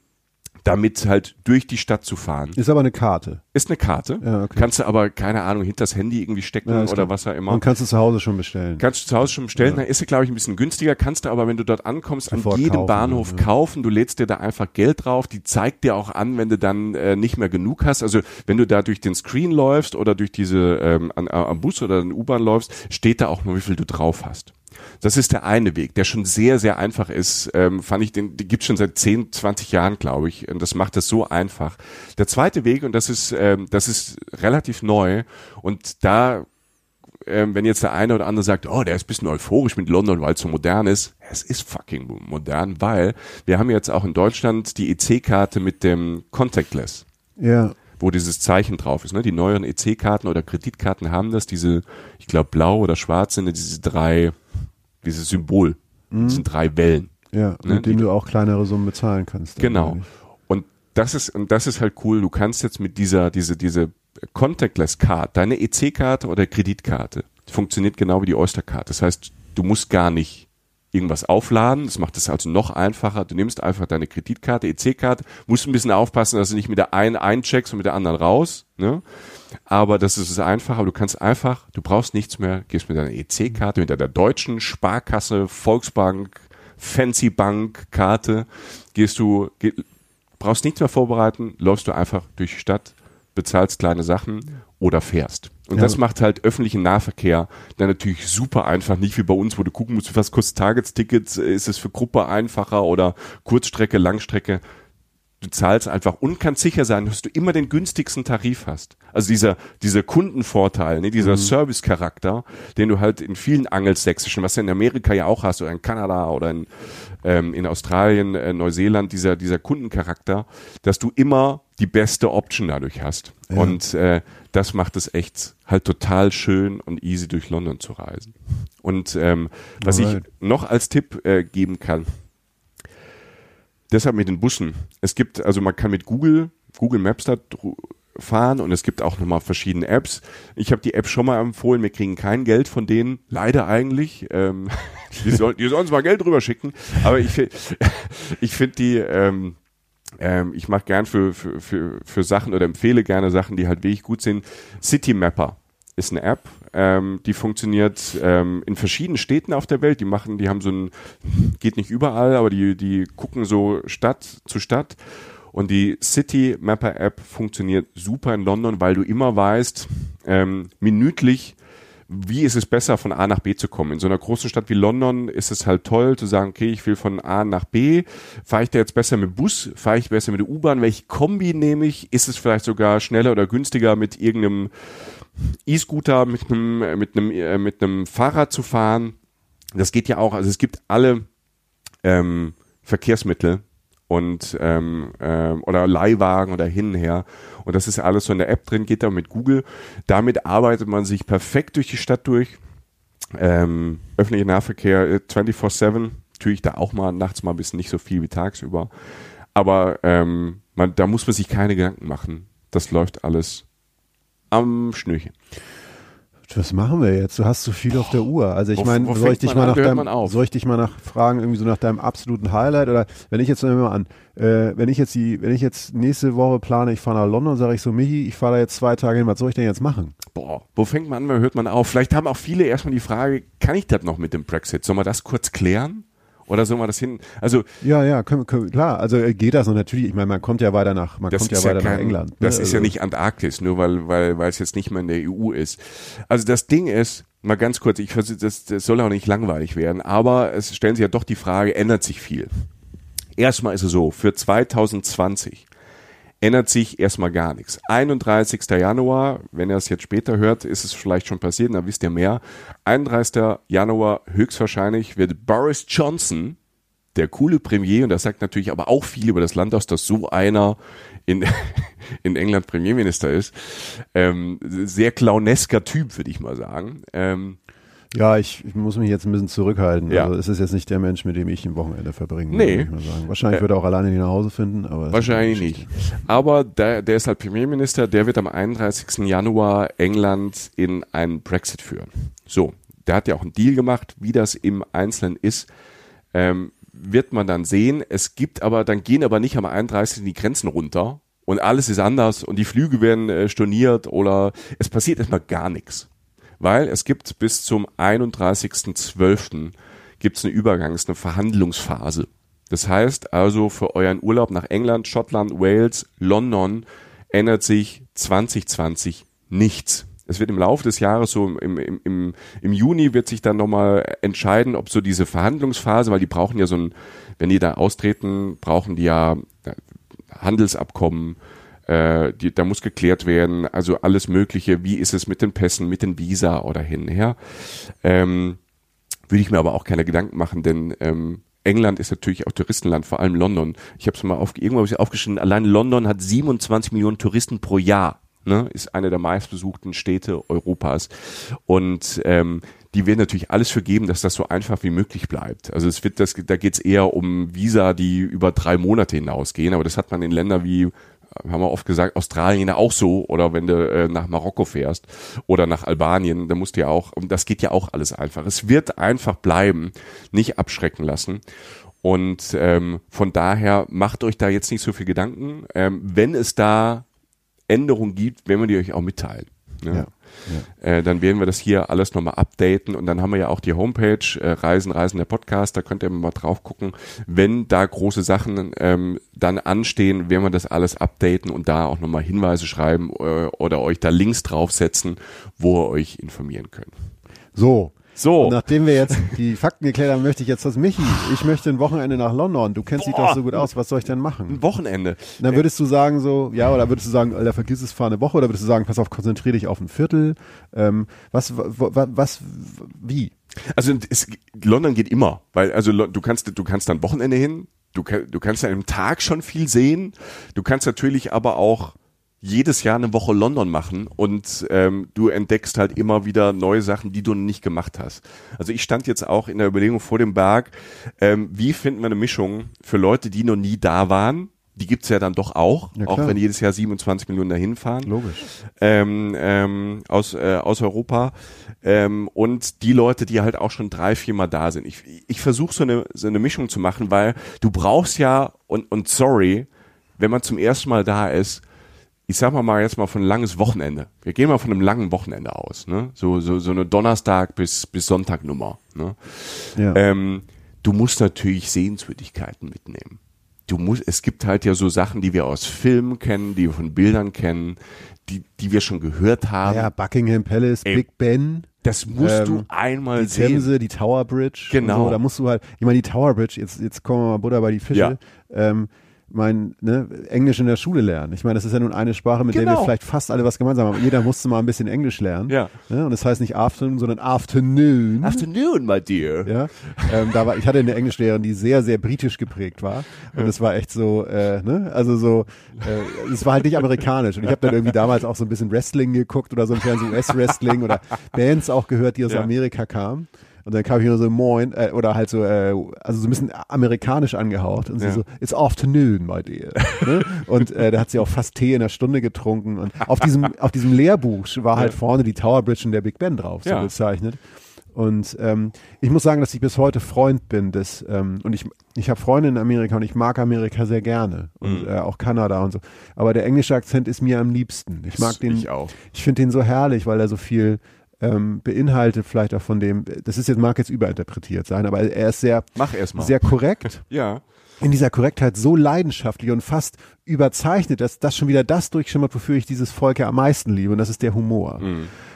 damit halt durch die Stadt zu fahren. Ist aber eine Karte. Ist eine Karte, Ja, okay. kannst du aber, keine Ahnung, hinter das Handy irgendwie stecken Ja, oder klar. was auch immer. Und kannst du zu Hause schon bestellen. Kannst du zu Hause schon bestellen, dann ist sie, glaube ich, ein bisschen günstiger, kannst du aber, wenn du dort ankommst, Sofort an jedem kaufen, Bahnhof ja. kaufen, du lädst dir da einfach Geld drauf, die zeigt dir auch an, wenn du dann äh, nicht mehr genug hast, also wenn du da durch den Screen läufst oder durch diese, ähm, an, am Bus oder den U-Bahn läufst, steht da auch mal, wie viel du drauf hast. Das ist der eine Weg, der schon sehr, sehr einfach ist. Ähm, fand ich, den, den gibt's schon seit 10, 20 Jahren, glaube ich. Und das macht es so einfach. Der zweite Weg, und das ist, ähm, das ist relativ neu, und da ähm, wenn jetzt der eine oder andere sagt, oh, der ist ein bisschen euphorisch mit London, weil es so modern ist. Es ist fucking modern, weil wir haben jetzt auch in Deutschland die EC-Karte mit dem Contactless, Ja. wo dieses Zeichen drauf ist. Ne? Die neueren EC-Karten oder Kreditkarten haben das, diese, ich glaube blau oder schwarz sind diese drei, dieses Symbol, das sind drei Wellen. Ja, Ne, mit dem die- du auch kleinere Summen bezahlen kannst. Genau. Und das ist, und das ist halt cool. Du kannst jetzt mit dieser, diese, diese Contactless Card, deine EC-Karte oder Kreditkarte, funktioniert genau wie die Oyster-Card. Das heißt, du musst gar nicht irgendwas aufladen. Das macht es also noch einfacher. Du nimmst einfach deine Kreditkarte, EC-Karte, musst ein bisschen aufpassen, dass du nicht mit der einen eincheckst und mit der anderen raus. Ne? Aber das ist es einfacher. Du kannst einfach, du brauchst nichts mehr, gehst mit deiner EC-Karte, mit deiner deutschen Sparkasse, Volksbank, Fancy Bank Karte, gehst du, geh, brauchst nichts mehr vorbereiten, läufst du einfach durch die Stadt, bezahlst kleine Sachen oder fährst. Und Ja. das macht halt öffentlichen Nahverkehr dann natürlich super einfach, nicht wie bei uns, wo du gucken musst, was kostet Tagestickets, ist es für Gruppe einfacher oder Kurzstrecke, Langstrecke. Du zahlst einfach und kannst sicher sein, dass du immer den günstigsten Tarif hast. Also dieser, dieser Kundenvorteil, ne, dieser Service-Charakter, den du halt in vielen angelsächsischen, was du in Amerika ja auch hast oder in Kanada oder in, ähm, in Australien, äh, Neuseeland, dieser, dieser Kundencharakter, dass du immer die beste Option dadurch hast. Ja. Und äh, das macht es echt halt total schön und easy durch London zu reisen. Und ähm, was Alright. ich noch als Tipp äh, geben kann, deshalb mit den Bussen. Es gibt, also man kann mit Google, Google Maps da fahren und es gibt auch nochmal verschiedene Apps. Ich habe die App schon mal empfohlen, wir kriegen kein Geld von denen, leider eigentlich. Ähm, die, soll, die sollen uns mal Geld drüber schicken, aber ich, ich finde die, ähm, ähm, ich mache gern für, für, für, für Sachen oder empfehle gerne Sachen, die halt wirklich gut sind. City Mapper ist eine App, ähm, die funktioniert ähm, in verschiedenen Städten auf der Welt. Die machen, die haben so ein, geht nicht überall, aber die, die gucken so Stadt zu Stadt. Und die City Mapper App funktioniert super in London, weil du immer weißt, ähm, minütlich, wie ist es besser, von A nach B zu kommen? In so einer großen Stadt wie London ist es halt toll zu sagen, okay, ich will von A nach B. Fahre ich da jetzt besser mit Bus? Fahre ich besser mit der U-Bahn? Welche Kombi nehme ich? Ist es vielleicht sogar schneller oder günstiger mit irgendeinem E-Scooter, mit einem, äh, mit einem, äh, mit einem Fahrrad zu fahren? Das geht ja auch. Also es gibt alle ähm, Verkehrsmittel und ähm, ähm, oder Leihwagen oder hin und her. Und das ist alles so in der App drin, geht da mit Google. Damit arbeitet man sich perfekt durch die Stadt durch. Ähm, öffentlicher Nahverkehr äh, 24-7, natürlich da auch mal nachts mal ein bisschen nicht so viel wie tagsüber. Aber ähm, man, da muss man sich keine Gedanken machen. Das läuft alles am Schnürchen. Was machen wir jetzt? Du hast zu viel auf der Uhr. Also ich meine, soll ich dich mal an? nach deinem, soll ich dich mal nach fragen, irgendwie so nach deinem absoluten Highlight? Oder wenn ich jetzt nehmen wir mal an, äh, wenn ich jetzt die, wenn ich jetzt nächste Woche plane, ich fahre nach London, sage ich so, Michi, ich fahre da jetzt zwei Tage hin, was soll ich denn jetzt machen? Boah, wo fängt man an, wo hört man auf? Vielleicht haben auch viele erstmal die Frage, kann ich das noch mit dem Brexit? Sollen wir das kurz klären? Oder sollen wir das hin? Also, Ja, ja, können, können, klar. Also äh, geht das und natürlich, ich meine, man kommt ja weiter nach, man kommt ja weiter ja nach kein, England. ne? Das ist ja Also- nicht Antarktis, nur weil, weil, weil es jetzt nicht mehr in der EU ist. Also das Ding ist, mal ganz kurz, ich versuche, das, das soll auch nicht langweilig werden, aber es stellen sich ja doch die Frage, ändert sich viel? Erstmal ist es so, für 2020 ändert sich erstmal gar nichts. 31. Januar, wenn ihr es jetzt später hört, ist es vielleicht schon passiert, dann wisst ihr mehr. 31. Januar höchstwahrscheinlich wird Boris Johnson, der coole Premier, und das sagt natürlich aber auch viel über das Land aus, dass so einer in, in England Premierminister ist. Ähm, sehr clownesker Typ, würde ich mal sagen. Ähm, Ja, ich, ich muss mich jetzt ein bisschen zurückhalten. Ja. Also es ist jetzt nicht der Mensch, mit dem ich ein Wochenende verbringen Nee. würde, würde ich mal sagen. Wahrscheinlich Äh, würde er auch alleine nicht nach Hause finden, aber Wahrscheinlich nicht. Aber der, der ist halt Premierminister, der wird am 31. Januar England in einen Brexit führen. So, der hat ja auch einen Deal gemacht, wie das im Einzelnen ist, ähm, wird man dann sehen. Es gibt aber, dann gehen aber nicht am 31. die Grenzen runter und alles ist anders und die Flüge werden äh, storniert oder es passiert erstmal gar nichts. Weil es gibt bis zum 31.12. gibt es eine Übergangs-, eine Verhandlungsphase. Das heißt also für euren Urlaub nach England, Schottland, Wales, London ändert sich 2020 nichts. Es wird im Laufe des Jahres, so im, im, im, im Juni wird sich dann nochmal entscheiden, ob so diese Verhandlungsphase, weil die brauchen ja so ein, wenn die da austreten, brauchen die ja Handelsabkommen, äh, die, da muss geklärt werden, also alles Mögliche, wie ist es mit den Pässen, mit den Visa oder hin und her. Ähm, würde ich mir aber auch keine Gedanken machen, denn ähm, England ist natürlich auch Touristenland, vor allem London. Ich habe es mal auf, irgendwo hab aufgeschrieben, allein London hat 27 Millionen Touristen pro Jahr. Ne, ist eine der meistbesuchten Städte Europas. Und ähm, die werden natürlich alles für geben, dass das so einfach wie möglich bleibt. Also es wird das, da geht es eher um Visa, die über drei Monate hinausgehen, aber das hat man in Ländern wie haben wir oft gesagt, Australien auch so oder wenn du äh, nach Marokko fährst oder nach Albanien, da musst du ja auch, und das geht ja auch alles einfach. Es wird einfach bleiben, nicht abschrecken lassen. Und ähm, von daher macht euch da jetzt nicht so viel Gedanken. Ähm, wenn es da Änderungen gibt, werden wir die euch auch mitteilen. Ne? Ja. Äh, dann werden wir das hier alles nochmal updaten und dann haben wir ja auch die Homepage äh, Reisen, Reisen der Podcast, da könnt ihr mal drauf gucken. Wenn da große Sachen ähm, dann anstehen, werden wir das alles updaten und da auch nochmal Hinweise schreiben äh, oder euch da Links draufsetzen, wo ihr euch informieren könnt. So. So. Und nachdem wir jetzt die Fakten geklärt haben, möchte ich jetzt das Michi. Ich möchte ein Wochenende nach London. Du kennst dich Boah. doch so gut aus. Was soll ich denn machen? Ein Wochenende. Und dann würdest du sagen so, ja, oder würdest du sagen, Alter, vergiss es, fahr eine Woche, oder würdest du sagen, pass auf, konzentrier dich auf ein Viertel. Ähm, was, was, wie? Also es, London geht immer, weil also du kannst du kannst dann Wochenende hin, du du kannst an einem Tag schon viel sehen, du kannst natürlich aber auch jedes Jahr eine Woche London machen und ähm, du entdeckst halt immer wieder neue Sachen, die du noch nicht gemacht hast. Also ich stand jetzt auch in der Überlegung vor dem Berg, ähm, wie finden wir eine Mischung für Leute, die noch nie da waren. Die gibt's ja dann doch auch, Ja, auch wenn jedes Jahr 27 Millionen dahin fahren Logisch. ähm, ähm, aus, äh, aus Europa ähm, und die Leute, die halt auch schon drei, vier Mal da sind. Ich, ich versuche so eine, so eine Mischung zu machen, weil du brauchst ja, und, und sorry, wenn man zum ersten Mal da ist, ich sag mal mal jetzt mal von langes Wochenende. Wir gehen mal von einem langen Wochenende aus, ne? So, so, so eine Donnerstag bis, bis Sonntag Nummer, ne? Ja. Ähm, du musst natürlich Sehenswürdigkeiten mitnehmen. Du musst, es gibt halt ja so Sachen, die wir aus Filmen kennen, die wir von Bildern kennen, die, die wir schon gehört haben. ja, Buckingham Palace, Ey, Big Ben. Das musst Ähm, du einmal die sehen. Themse, die Tower Bridge. Genau. So, da musst du halt, ich meine, die Tower Bridge, jetzt, jetzt kommen wir mal Butter bei die Fische. Ja. Ähm, mein, ne, Englisch in der Schule lernen. Ich meine, das ist ja nun eine Sprache, mit der wir Genau. vielleicht fast alle was gemeinsam haben. Jeder musste mal ein bisschen Englisch lernen. Ja. Ne? Und das heißt nicht Afternoon, sondern Afternoon. Afternoon, my dear. Ja, ähm, da war, ich hatte eine Englischlehrerin, die sehr, sehr britisch geprägt war. Und es war echt so, äh, ne, also so, äh, es war halt nicht amerikanisch. Und ich habe dann irgendwie damals auch so ein bisschen Wrestling geguckt oder so ein Fernsehen US-Wrestling oder Bands auch gehört, die aus Ja. Amerika kamen. Und dann kam ich nur so Moin, äh, oder halt so, äh, also so ein bisschen amerikanisch angehaucht. Und sie Ja. so, it's afternoon, my dear. ne? Und äh, da hat sie auch fast Tee in der Stunde getrunken. Und auf diesem, auf diesem Lehrbuch war halt vorne die Tower Bridge und der Big Ben drauf, so Ja. bezeichnet. Und ähm, ich muss sagen, dass ich bis heute Freund bin des ähm, und ich ich habe Freunde in Amerika und ich mag Amerika sehr gerne und Mhm. äh, auch Kanada und so. Aber der englische Akzent ist mir am liebsten. Ich mag den. Ich auch. Ich finde den so herrlich, weil er so viel ähm, beinhaltet, vielleicht auch von dem. Das ist jetzt mag jetzt überinterpretiert sein, aber er ist sehr Mach erst mal. sehr korrekt ja. in dieser Korrektheit so leidenschaftlich und fast überzeichnet, dass das schon wieder das durchschimmert, wofür ich dieses Volk ja am meisten liebe, und das ist der Humor.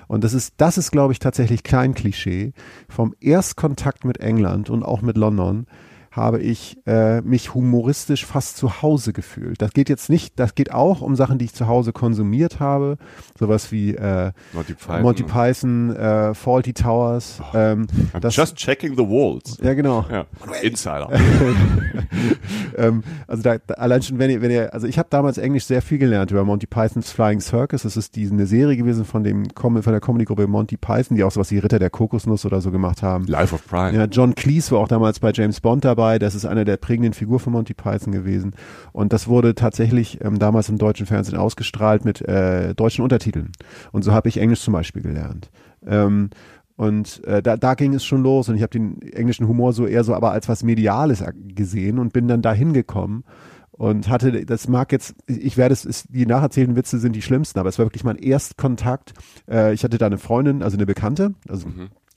Und das ist, das ist, glaube ich, tatsächlich kein Klischee. Vom Erstkontakt mit England und auch mit London habe ich äh, mich humoristisch fast zu Hause gefühlt. Das geht jetzt nicht, das geht auch um Sachen, die ich zu Hause konsumiert habe, sowas wie äh, Monty Python. Monty Python, äh, Faulty Towers. Ähm, I'm das, just checking the walls. ja, genau. Ja. Insider. ähm, also da, da allein schon, wenn ihr, wenn ihr, also ich habe damals Englisch sehr viel gelernt über Monty Pythons Flying Circus. Das ist die, eine Serie gewesen von dem von der Comedy-Gruppe Monty Python, die auch sowas wie Ritter der Kokosnuss oder so gemacht haben. Life of Brian. Ja, John Cleese war auch damals bei James Bond dabei. Das ist einer der prägenden Figuren von Monty Python gewesen. Und das wurde tatsächlich ähm, damals im deutschen Fernsehen ausgestrahlt mit äh, deutschen Untertiteln. Und so habe ich Englisch zum Beispiel gelernt. Ähm, und äh, da, da ging es schon los und ich habe den englischen Humor so eher so aber als was Mediales gesehen und bin dann dahin gekommen und hatte, das mag jetzt, ich werde es, ist, die nacherzählten Witze sind die schlimmsten, aber es war wirklich mein Erstkontakt. Äh, ich hatte da eine Freundin, also eine Bekannte, also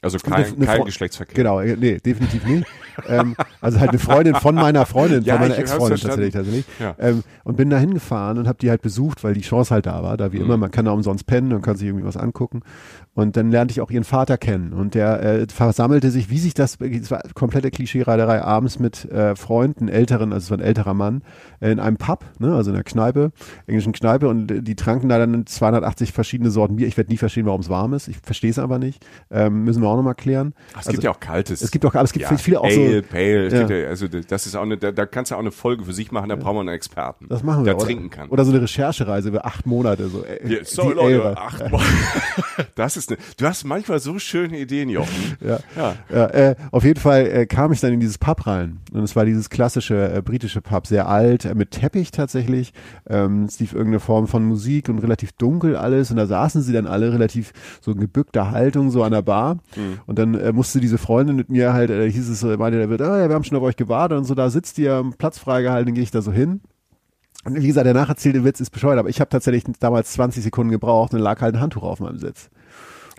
Also kein, Eine- eine kein Fre- Geschlechtsverkehr. Genau, äh, nee, definitiv nicht. ähm, also halt eine Freundin von meiner Freundin, Ja, von meiner Ex-Freundin tatsächlich. tatsächlich. Ja. Ähm, und bin da hingefahren und habe die halt besucht, weil die Chance halt da war. Da wie Mhm. immer, man kann da umsonst pennen und kann sich irgendwie was angucken. Und dann lernte ich auch ihren Vater kennen. Und der äh, versammelte sich, wie sich das, es war komplette Klischee-Reiterei, abends mit äh, Freunden, älteren, also es war ein älterer Mann, äh, in einem Pub, ne, also in einer Kneipe, englischen Kneipe. Und die tranken da dann 280 verschiedene Sorten Bier. Ich werde nie verstehen, warum es warm ist. Ich verstehe es aber nicht. Ähm, müssen wir auch nochmal klären. Ach, es gibt ja auch kaltes. Es gibt auch, aber es gibt ja, viele auch Pale, so. Pale, Ja. ja, also das ist auch eine, da, da kannst du auch eine Folge für sich machen, da brauchen wir einen Experten. Das machen wir. Der oder, trinken kann. Oder so eine Recherchereise über acht Monate. So, äh, Ja, so Leute, acht Mal. Das ist eine, du hast manchmal so schöne Ideen, Jochen. Ja. Ja. Äh, auf jeden Fall äh, kam ich dann in dieses Pub rein. Und es war dieses klassische äh, britische Pub, sehr alt, äh, mit Teppich tatsächlich. Ähm, es lief irgendeine Form von Musik und relativ dunkel alles. Und da saßen sie dann alle relativ so in gebückter Haltung so an der Bar. Und dann äh, musste diese Freundin mit mir halt, äh, hieß es, so, meinte der wird, ah, ja, wir haben schon auf euch gewartet und so, da sitzt ihr, Platz freigehalten, dann gehe ich da so hin. Und wie gesagt, der nacherzählte Witz ist bescheuert, aber ich habe tatsächlich damals 20 Sekunden gebraucht und dann lag halt ein Handtuch auf meinem Sitz.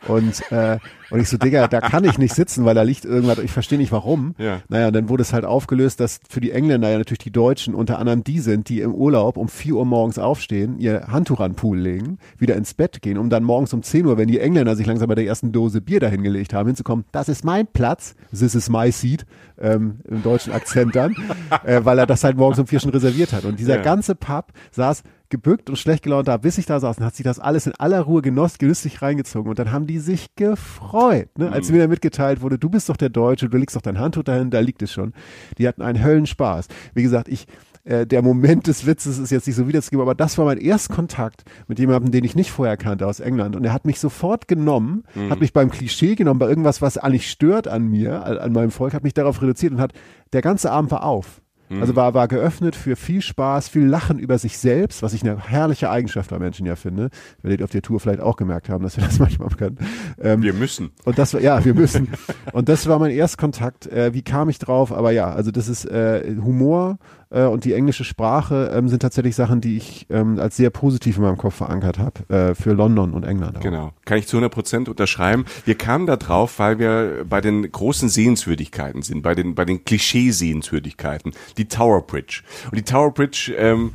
Und, äh, und ich so, Digga, da kann ich nicht sitzen, weil da liegt irgendwas, ich verstehe nicht warum. Ja. Naja, und dann wurde es halt aufgelöst, dass für die Engländer ja natürlich die Deutschen unter anderem die sind, die im Urlaub um 4 Uhr morgens aufstehen, ihr Handtuch an den Pool legen, wieder ins Bett gehen, um dann morgens um 10 Uhr, wenn die Engländer sich langsam bei der ersten Dose Bier dahingelegt haben, hinzukommen, das ist mein Platz, this is my seat, ähm, im deutschen Akzent dann, äh, weil er das halt morgens um 4 schon reserviert hat. Und dieser Ja. ganze Pub saß gebückt und schlecht gelaunt da, bis ich da saß und hat sich das alles in aller Ruhe genoss, genüsslich reingezogen und dann haben die sich gefreut, ne? als mir dann mitgeteilt wurde, du bist doch der Deutsche, du legst doch dein Handtuch dahin, da liegt es schon. Die hatten einen Höllenspaß. Wie gesagt, ich, äh, der Moment des Witzes ist jetzt nicht so wiederzugeben, aber das war mein Erstkontakt mit jemandem, den ich nicht vorher kannte aus England und er hat mich sofort genommen, hat mich beim Klischee genommen, bei irgendwas, was eigentlich stört an mir, an, an meinem Volk, hat mich darauf reduziert und hat, der ganze Abend war auf. Also war, war geöffnet für viel Spaß, viel Lachen über sich selbst, was ich eine herrliche Eigenschaft bei Menschen ja finde. Werdet ihr auf der Tour vielleicht auch gemerkt haben, dass wir das manchmal können. Ähm, Wir müssen. und das war, ja, wir müssen. Und das war mein Erstkontakt. Äh, wie kam ich drauf? Aber ja, also das ist äh, Humor äh, und die englische Sprache ähm, sind tatsächlich Sachen, die ich ähm, als sehr positiv in meinem Kopf verankert habe äh, für London und England. Auch. Genau. Kann ich zu 100 Prozent unterschreiben. Wir kamen da drauf, weil wir bei den großen Sehenswürdigkeiten sind, bei den, bei den Klischee-Sehenswürdigkeiten. Die Tower Bridge. Und die Tower Bridge, ähm,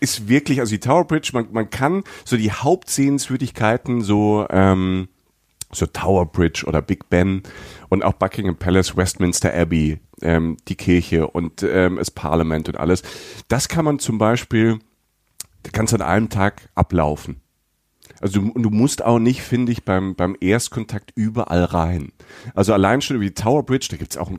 ist wirklich, also die Tower Bridge, man, man kann so die Hauptsehenswürdigkeiten so, ähm, so Tower Bridge oder Big Ben und auch Buckingham Palace, Westminster Abbey, ähm, die Kirche und ähm, das Parlament und alles. Das kann man zum Beispiel, kannst an einem Tag ablaufen. Also du, du musst auch nicht, finde ich, beim, beim Erstkontakt überall rein. Also allein schon über die Tower Bridge, da gibt's auch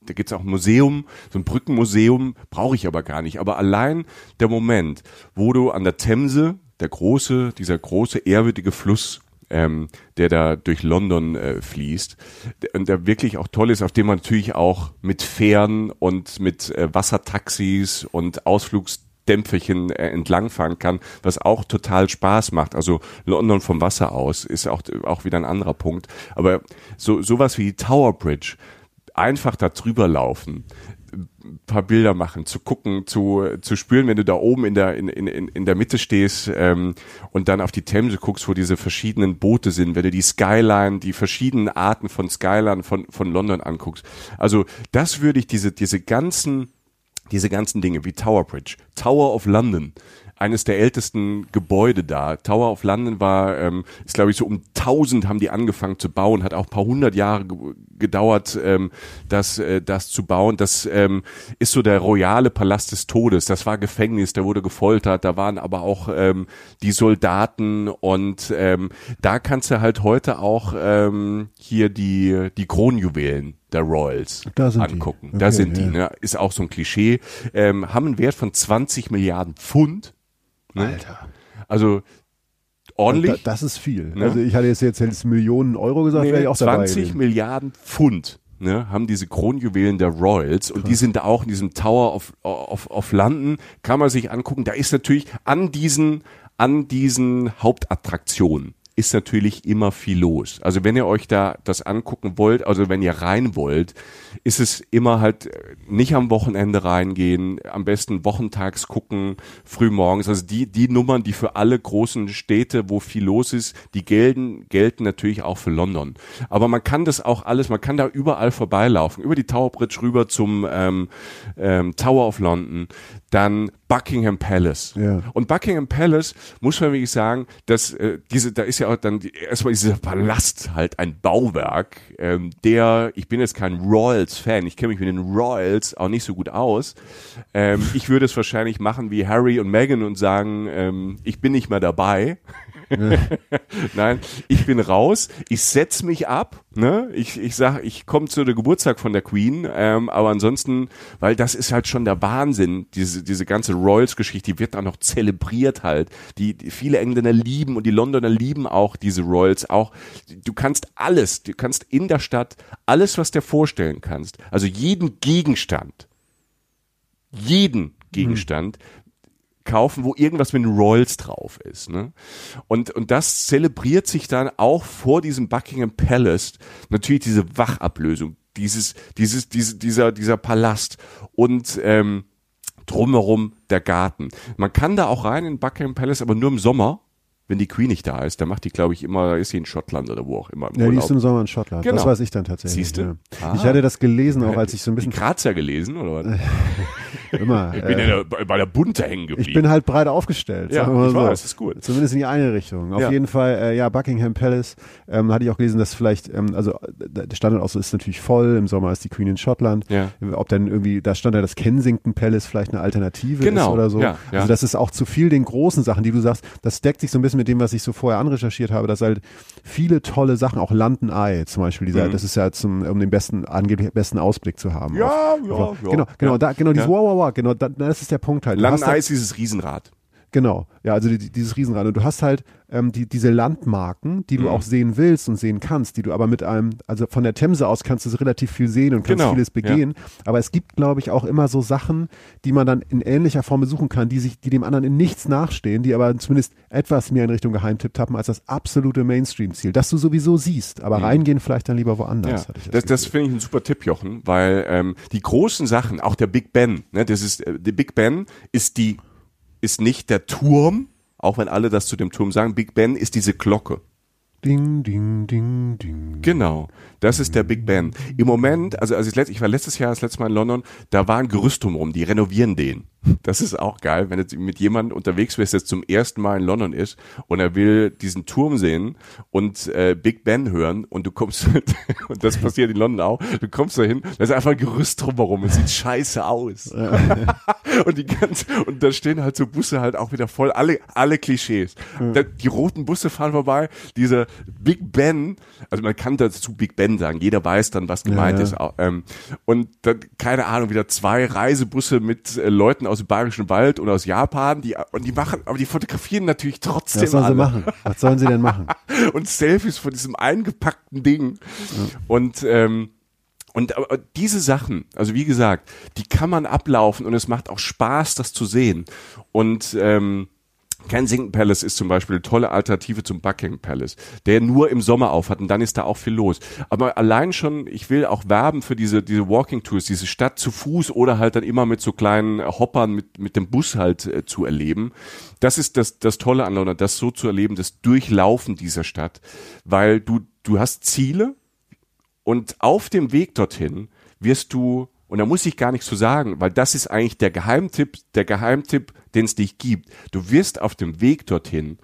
da gibt's auch ein Museum, so ein Brückenmuseum, brauche ich aber gar nicht. Aber allein der Moment, wo du an der Themse, der große, dieser große, ehrwürdige Fluss, ähm, der da durch London äh, fließt und der wirklich auch toll ist, auf dem man natürlich auch mit Fähren und mit äh, Wassertaxis und Ausflugsdämpferchen äh, entlangfahren kann, was auch total Spaß macht. Also London vom Wasser aus ist auch, auch wieder ein anderer Punkt. Aber so sowas wie Tower Bridge, einfach da drüber laufen, ein paar Bilder machen, zu gucken, zu, zu spüren, wenn du da oben in der, in, in, in der Mitte stehst ähm, und dann auf die Themse guckst, wo diese verschiedenen Boote sind, wenn du die Skyline, die verschiedenen Arten von Skyline von, von London anguckst. Also das würde ich, diese, diese ganzen, diese ganzen Dinge wie Tower Bridge, Tower of London, eines der ältesten Gebäude da. Tower of London war, ähm, ist glaube ich so um 1000 haben die angefangen zu bauen, hat auch paar hundert Jahre ge gedauert, ähm, das, äh, das zu bauen. Das ähm, ist so der royale Palast des Todes. Das war Gefängnis, da wurde gefoltert, da waren aber auch ähm, die Soldaten und ähm, da kannst du halt heute auch ähm, hier die, die Kronjuwelen der Royals Da sind die. angucken. Okay, da sind die, ja. ne? Ist auch so ein Klischee. Ähm, haben einen Wert von 20 Milliarden Pfund. Ne? Alter. Also ordentlich. Da, das ist viel. Ne? Also ich hatte jetzt jetzt, Millionen Euro gesagt, wäre ich auch dabei 20 gewesen. Milliarden Pfund ne, haben diese Kronjuwelen der Royals und die sind da auch in diesem Tower of, of, of London, kann man sich angucken. Da ist natürlich an diesen, an diesen Hauptattraktionen ist natürlich immer viel los. Also wenn ihr euch da das angucken wollt, also wenn ihr rein wollt, ist es immer halt äh, nicht am Wochenende reingehen, am besten wochentags gucken, früh morgens. Also die, die Nummern, die für alle großen Städte, wo viel los ist, die gelten, gelten natürlich auch für London. Aber man kann das auch alles, man kann da überall vorbeilaufen, über die Tower Bridge rüber zum ähm, ähm, Tower of London, dann Buckingham Palace. Ja. Und Buckingham Palace, muss man wirklich sagen, dass äh, diese, da ist ja auch dann die, erstmal dieser Palast halt ein Bauwerk, ähm, der, ich bin jetzt kein Royals-Fan, ich kenne mich mit den Royals auch nicht so gut aus. Ähm, ich würde es wahrscheinlich machen wie Harry und Meghan und sagen, ähm, ich bin nicht mehr dabei. Nein, ich bin raus, ich setz mich ab, ne? Ich, ich sag, ich komme zu der Geburtstag von der Queen, ähm, aber ansonsten, weil das ist halt schon der Wahnsinn, diese, diese ganze Royals-Geschichte, die wird da noch zelebriert halt. Die, die viele Engländer lieben und die Londoner lieben auch diese Royals auch. Du kannst alles, du kannst in der Stadt alles, was dir vorstellen kannst, also jeden Gegenstand, jeden Gegenstand kaufen, wo irgendwas mit den Royals drauf ist. Ne? Und, und das zelebriert sich dann auch vor diesem Buckingham Palace, natürlich diese Wachablösung, dieses, dieses, diese, dieser, dieser Palast und ähm, drumherum der Garten. Man kann da auch rein in Buckingham Palace, aber nur im Sommer wenn die Queen nicht da ist, dann macht die, glaube ich, immer, ist sie in Schottland oder wo auch immer. Im ja, die ist im Sommer in Schottland. Genau. Das weiß ich dann tatsächlich. Siehst du? Ja. Ah. Ich hatte das gelesen, auch als ich so ein bisschen. Die Grazer gelesen, oder was? immer. Ich bin äh, bei der Bunte hängen geblieben. Ich bin halt breit aufgestellt. Ja, ich so. weiß, ist gut. Zumindest in die eine Richtung. Auf ja. jeden Fall, äh, ja, Buckingham Palace, ähm, hatte ich auch gelesen, dass vielleicht, ähm, also der Standard auch so ist natürlich voll, im Sommer ist die Queen in Schottland. Ja. Ob dann irgendwie, da stand ja das Kensington Palace vielleicht eine Alternative genau. ist oder so. Ja, ja. Also das ist auch zu viel den großen Sachen, die du sagst, das deckt sich so ein bisschen mit dem, was ich so vorher anrecherchiert habe, dass halt viele tolle Sachen, auch Landenei zum Beispiel, dieser, mhm. das ist ja zum, um den besten, angeblich besten Ausblick zu haben. Ja, auf, ja, auf, ja. Genau, genau, ja. da, genau, dieses wow, wow, wow, genau, da, das ist der Punkt halt. Landenei ist dieses Riesenrad. Genau, ja, also die, dieses Riesenrad. Und du hast halt ähm, die, diese Landmarken, die du Mhm. auch sehen willst und sehen kannst, die du aber mit einem, also von der Themse aus kannst du relativ viel sehen und kannst Genau, vieles begehen. Aber es gibt, glaube ich, auch immer so Sachen, die man dann in ähnlicher Form besuchen kann, die sich, die dem anderen in nichts nachstehen, die aber zumindest etwas mehr in Richtung Geheimtipp tappen als das absolute Mainstream-Ziel, das du sowieso siehst. Aber reingehen vielleicht dann lieber woanders. Mhm. Ja, das, das Gefühl. finde ich ein super Tipp, Jochen, weil ähm, die großen Sachen, auch der Big Ben, ne, das ist, äh, der Big Ben ist die, ist nicht der Turm, auch wenn alle das zu dem Turm sagen, Big Ben ist diese Glocke. Ding, ding, ding, ding. Genau, das ist der Big Ben. Im Moment, also als ich, letzt, ich war letztes Jahr das letzte Mal in London, da war ein Gerüst drumherum, die renovieren den. Das ist auch geil, wenn du mit jemandem unterwegs bist, der jetzt zum ersten Mal in London ist und er will diesen Turm sehen und äh, Big Ben hören und du kommst, und das passiert in London auch, du kommst da hin, da ist einfach ein Gerüst drumherum, es sieht scheiße aus. und die ganz, und da stehen halt so Busse halt auch wieder voll, alle, alle Klischees. Da, die roten Busse fahren vorbei, dieser Big Ben, also man kann dazu Big Ben sagen, jeder weiß dann, was gemeint Ja, ja. ist. Ähm, und dann, keine Ahnung, wieder zwei Reisebusse mit äh, Leuten aus dem Bayerischen Wald oder aus Japan, die, und die machen, aber die fotografieren natürlich trotzdem Was sollen sie alle. machen? Was sollen sie denn machen? Und Selfies von diesem eingepackten Ding. Und, ähm, und aber diese Sachen, also wie gesagt, die kann man ablaufen und es macht auch Spaß, das zu sehen. Und ähm, Kensington Palace ist zum Beispiel eine tolle Alternative zum Buckingham Palace, der nur im Sommer aufhat und dann ist da auch viel los. Aber allein schon, ich will auch werben für diese, diese Walking Tours, diese Stadt zu Fuß oder halt dann immer mit so kleinen Hoppern mit, mit dem Bus halt äh, zu erleben. Das ist das, das Tolle an London, das so zu erleben, das Durchlaufen dieser Stadt, weil du, du hast Ziele, und auf dem Weg dorthin wirst du, und da muss ich gar nichts zu sagen, weil das ist eigentlich der Geheimtipp, der Geheimtipp, den es dich gibt. Du wirst auf dem Weg dorthin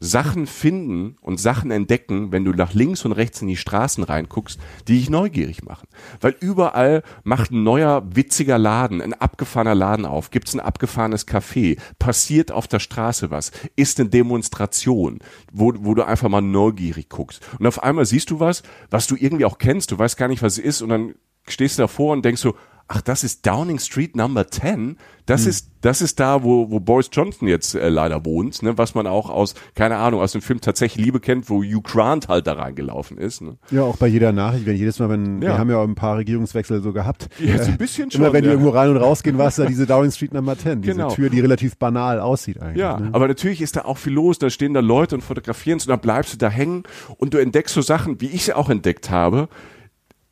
Sachen finden und Sachen entdecken, wenn du nach links und rechts in die Straßen reinguckst, die dich neugierig machen. Weil überall macht ein neuer, witziger Laden, ein abgefahrener Laden auf, gibt's ein abgefahrenes Café, passiert auf der Straße was, ist eine Demonstration, wo, wo du einfach mal neugierig guckst. Und auf einmal siehst du was, was du irgendwie auch kennst, du weißt gar nicht, was es ist, und dann stehst du davor und denkst so, ach, das ist Downing Street Number 10. Das ist, das ist da, wo, wo Boris Johnson jetzt äh, leider wohnt, ne, was man auch aus, keine Ahnung, aus dem Film tatsächlich Liebe kennt, wo Hugh Grant halt da reingelaufen ist. Ne. Ja, auch bei jeder Nachricht, wenn jedes Mal, wenn, Ja. wir haben ja auch ein paar Regierungswechsel so gehabt. Ja, so ein bisschen schon, Immer wenn die ja. irgendwo rein und rausgehen, war es da diese Downing Street Number 10, diese Genau. Tür, die relativ banal aussieht eigentlich. Ja, ne? aber natürlich ist da auch viel los, da stehen da Leute und fotografieren und dann bleibst du da hängen und du entdeckst so Sachen, wie ich sie auch entdeckt habe.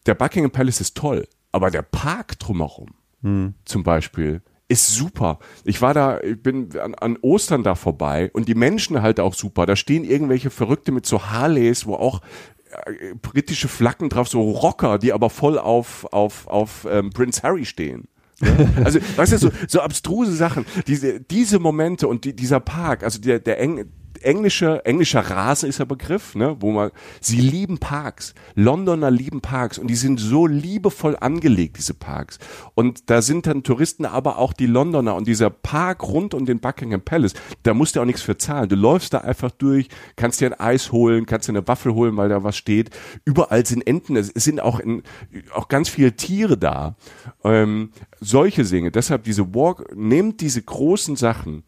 Der Buckingham Palace ist toll, aber der Park drumherum zum Beispiel ist super. Ich war da, ich bin an, an Ostern da vorbei und die Menschen halt auch super. Da stehen irgendwelche Verrückte mit so Harleys, wo auch äh, britische Flaggen drauf, so Rocker, die aber voll auf, auf, auf ähm, Prince Harry stehen. Also, weißt du, so, so abstruse Sachen, diese, diese Momente und die, dieser Park, also der, der eng, englischer, englischer Rasen ist der Begriff, ne, wo man, sie lieben Parks. Londoner lieben Parks und die sind so liebevoll angelegt, diese Parks. Und da sind dann Touristen, aber auch die Londoner und dieser Park rund um den Buckingham Palace, da musst du auch nichts für zahlen. Du läufst da einfach durch, kannst dir ein Eis holen, kannst dir eine Waffel holen, weil da was steht. Überall sind Enten, es sind auch in, auch ganz viele Tiere da. Ähm, solche Dinge. Deshalb diese Walk, nehmt diese großen Sachen,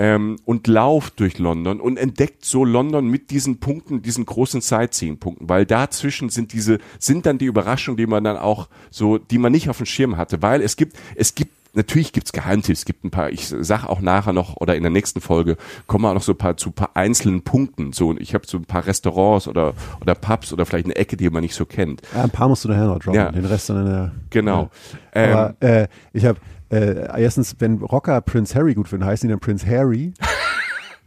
ähm, und lauft durch London und entdeckt so London mit diesen Punkten, diesen großen Sightseeing-Punkten, weil dazwischen sind diese, sind dann die Überraschungen, die man dann auch so, die man nicht auf dem Schirm hatte, weil es gibt, es gibt Natürlich gibt's Geheimtipps, es gibt ein paar, ich sag auch nachher noch oder in der nächsten Folge kommen wir auch noch so ein paar zu ein paar einzelnen Punkten. So, ich habe so ein paar Restaurants oder oder Pubs oder vielleicht eine Ecke, die man nicht so kennt. Ja, ein paar musst du nachher noch droppen, Ja. den Rest dann in der. Genau. Ja. Aber äh, ich habe äh, erstens, wenn Rocker Prince Harry gut finden, heißen die dann Prince Harry.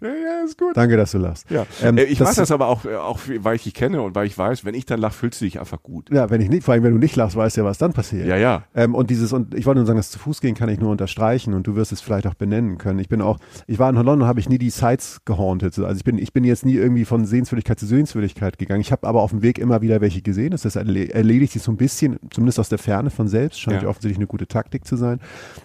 ja, ja, ist gut. Danke, dass du lachst. Ja. Ähm, Äh, ich das- mache das aber auch, äh, auch weil ich dich kenne und weil ich weiß, wenn ich dann lache, fühlst du dich einfach gut. Ja, wenn ich nicht, vor allem wenn du nicht lachst, weißt du ja, was dann passiert. Ja, ja. Ähm, und dieses, und ich wollte nur sagen, das zu Fuß gehen kann ich nur unterstreichen und du wirst es vielleicht auch benennen können. Ich bin auch, ich war in London, habe ich nie die Sites gehauntet. Also ich bin, ich bin jetzt nie irgendwie von Sehenswürdigkeit zu Sehenswürdigkeit gegangen. Ich habe aber auf dem Weg immer wieder welche gesehen. Das erledigt sich so ein bisschen, zumindest aus der Ferne von selbst. Scheint Ja. offensichtlich eine gute Taktik zu sein.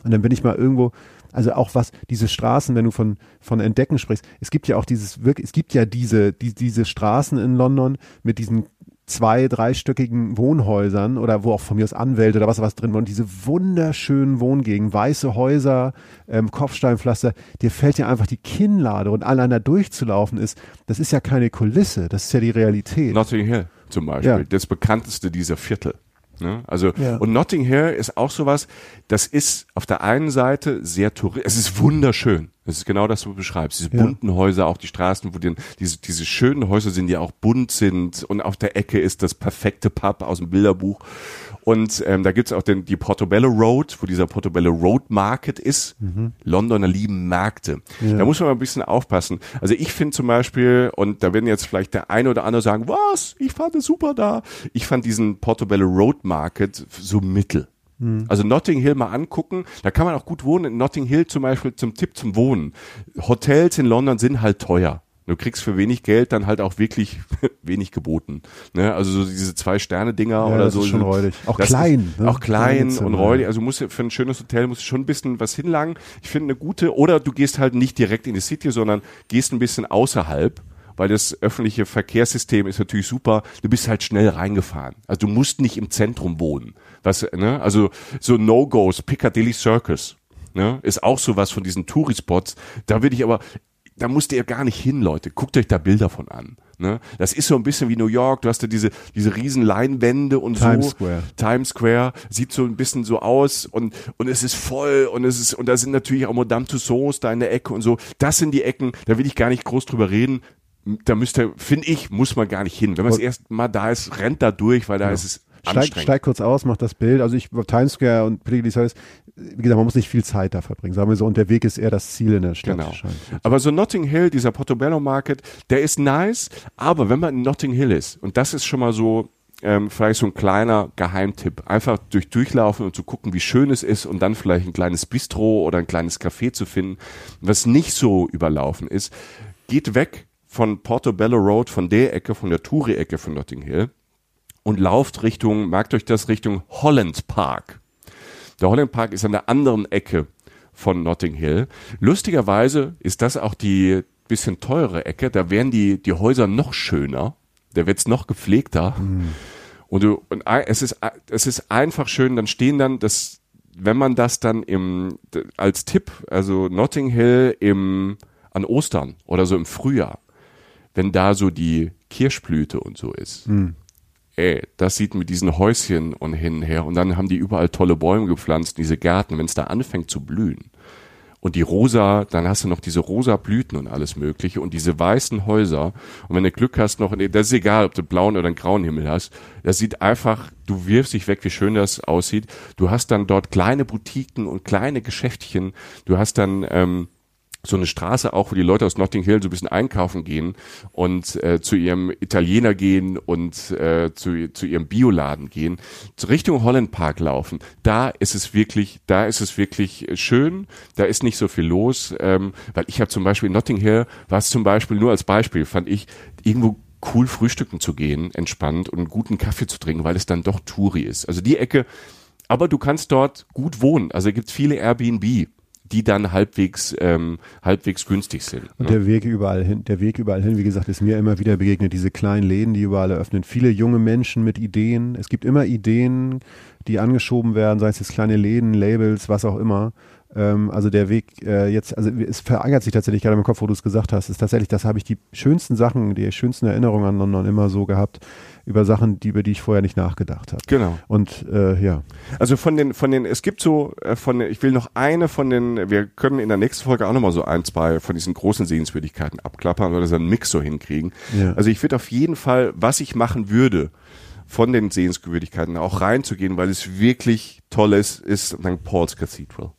Und dann bin ich mal irgendwo, also auch was, diese Straßen, wenn du von, von Entdecken sprichst, es gibt ja auch dieses, wirklich, es gibt ja diese, die, diese Straßen in London mit diesen zwei, dreistöckigen Wohnhäusern oder wo auch von mir aus Anwälte oder was was drin war und diese wunderschönen Wohngegenden, weiße Häuser, ähm, Kopfsteinpflaster, dir fällt ja einfach die Kinnlade und allein da durchzulaufen ist, das ist ja keine Kulisse, das ist ja die Realität. Notting Hill zum Beispiel, Ja. das bekannteste dieser Viertel. Ne? Also Ja. und Notting Hill ist auch sowas. Das ist auf der einen Seite sehr touristisch. Es ist wunderschön. Das ist genau das, was du beschreibst. Diese Ja. bunten Häuser, auch die Straßen, wo die, diese diese schönen Häuser sind, die auch bunt sind. Und auf der Ecke ist das perfekte Pub aus dem Bilderbuch. Und ähm, da gibt's auch den, die Portobello Road, wo dieser Portobello Road Market ist. Londoner lieben Märkte. Ja. Da muss man mal ein bisschen aufpassen. Also ich finde zum Beispiel, und da werden jetzt vielleicht der eine oder andere sagen, was, ich fand es super da. Ich fand diesen Portobello Road Market so mittel. Also Notting Hill mal angucken, da kann man auch gut wohnen. In Notting Hill zum Beispiel zum Tipp zum Wohnen. Hotels in London sind halt teuer. Du kriegst für wenig Geld dann halt auch wirklich wenig geboten. Ne? Also so diese Zwei-Sterne-Dinger Ja, oder so. schon räudig. Auch klein, Ist, ne? Auch klein Zimmer, und räudig. Also musst du für ein schönes Hotel musst du schon ein bisschen was hinlangen. Ich finde eine gute, oder du gehst halt nicht direkt in die City, sondern gehst ein bisschen außerhalb. Weil das öffentliche Verkehrssystem ist natürlich super. Du bist halt schnell reingefahren. Also du musst nicht im Zentrum wohnen. Was, ne? Also so No-Gos, Piccadilly Circus, ne? Ist auch sowas von diesen Tourispots. Da würde ich aber, da musst ihr gar nicht hin, Leute. Guckt euch da Bilder von an. Ne? Das ist so ein bisschen wie New York. Du hast da diese, diese riesen Leinwände und Times so. Square. Times Square sieht so ein bisschen so aus und, und es ist voll und es ist, und da sind natürlich auch Madame Tussauds da in der Ecke und so. Das sind die Ecken, da will ich gar nicht groß drüber reden. Da müsste, finde ich, muss man gar nicht hin. Wenn man das erste Mal da ist, rennt da durch, weil da ist es Steig, steig kurz aus, mach das Bild. Also ich Times Square und Piccadilly Circus, wie gesagt, man muss nicht viel Zeit da verbringen. Sagen wir so, und der Weg ist eher das Ziel in der Stadt. Genau. Aber so Notting Hill, dieser Portobello Market, der ist nice, aber wenn man in Notting Hill ist, und das ist schon mal so, ähm, vielleicht so ein kleiner Geheimtipp, einfach durch durchlaufen und zu gucken, wie schön es ist und dann vielleicht ein kleines Bistro oder ein kleines Café zu finden, was nicht so überlaufen ist, geht weg von Portobello Road, von der Ecke, von der Touri-Ecke von Notting Hill und lauft Richtung, merkt euch das, Richtung Holland Park. Der Holland Park ist an der anderen Ecke von Notting Hill. Lustigerweise ist das auch die bisschen teure Ecke. Da wären die, die Häuser noch schöner. Da wird's noch gepflegter. Und du, und es ist, es ist einfach schön, dann stehen dann das, wenn man das dann im, als Tipp, also Notting Hill im, an Ostern oder so im Frühjahr, wenn da so die Kirschblüte und so ist. Ey, das sieht mit diesen Häuschen und hin und her. Und dann haben die überall tolle Bäume gepflanzt, diese Gärten, wenn es da anfängt zu blühen. Und die rosa, dann hast du noch diese rosa Blüten und alles mögliche und diese weißen Häuser. Und wenn du Glück hast noch, das ist egal, ob du blauen oder einen grauen Himmel hast, das sieht einfach, du wirfst dich weg, wie schön das aussieht. Du hast dann dort kleine Boutiquen und kleine Geschäftchen. Du hast dann, ähm, so eine Straße auch, wo die Leute aus Notting Hill so ein bisschen einkaufen gehen und äh, zu ihrem Italiener gehen und äh, zu, zu ihrem Bioladen gehen, zur Richtung Holland Park laufen. Da ist es wirklich, da ist es wirklich schön, da ist nicht so viel los, ähm, weil ich habe zum Beispiel in Notting Hill, war es zum Beispiel nur als Beispiel, fand ich irgendwo cool frühstücken zu gehen, entspannt und einen guten Kaffee zu trinken, weil es dann doch Touri ist. Also die Ecke, aber du kannst dort gut wohnen. Also es gibt viele Airbnb die dann halbwegs ähm, halbwegs günstig sind. Und ne? der Weg überall hin, der Weg überall hin, wie gesagt, ist mir immer wieder begegnet. Diese kleinen Läden, die überall eröffnen, viele junge Menschen mit Ideen. Es gibt immer Ideen, die angeschoben werden, sei es jetzt kleine Läden, Labels, was auch immer. Ähm, also der Weg äh, jetzt, also es verärgert sich tatsächlich gerade im Kopf, wo du es gesagt hast, ist tatsächlich, das habe ich die schönsten Sachen, die schönsten Erinnerungen an London immer so gehabt über Sachen, die, über die ich vorher nicht nachgedacht habe. Genau. Und äh, ja. Also von den, von den, es gibt so, äh, von, ich will noch eine von den, wir können in der nächsten Folge auch nochmal so ein, zwei von diesen großen Sehenswürdigkeiten abklappern oder so einen Mix so hinkriegen. Ja. Also ich würde auf jeden Fall, was ich machen würde, von den Sehenswürdigkeiten auch reinzugehen, weil es wirklich toll ist, ist St. Paul's Cathedral.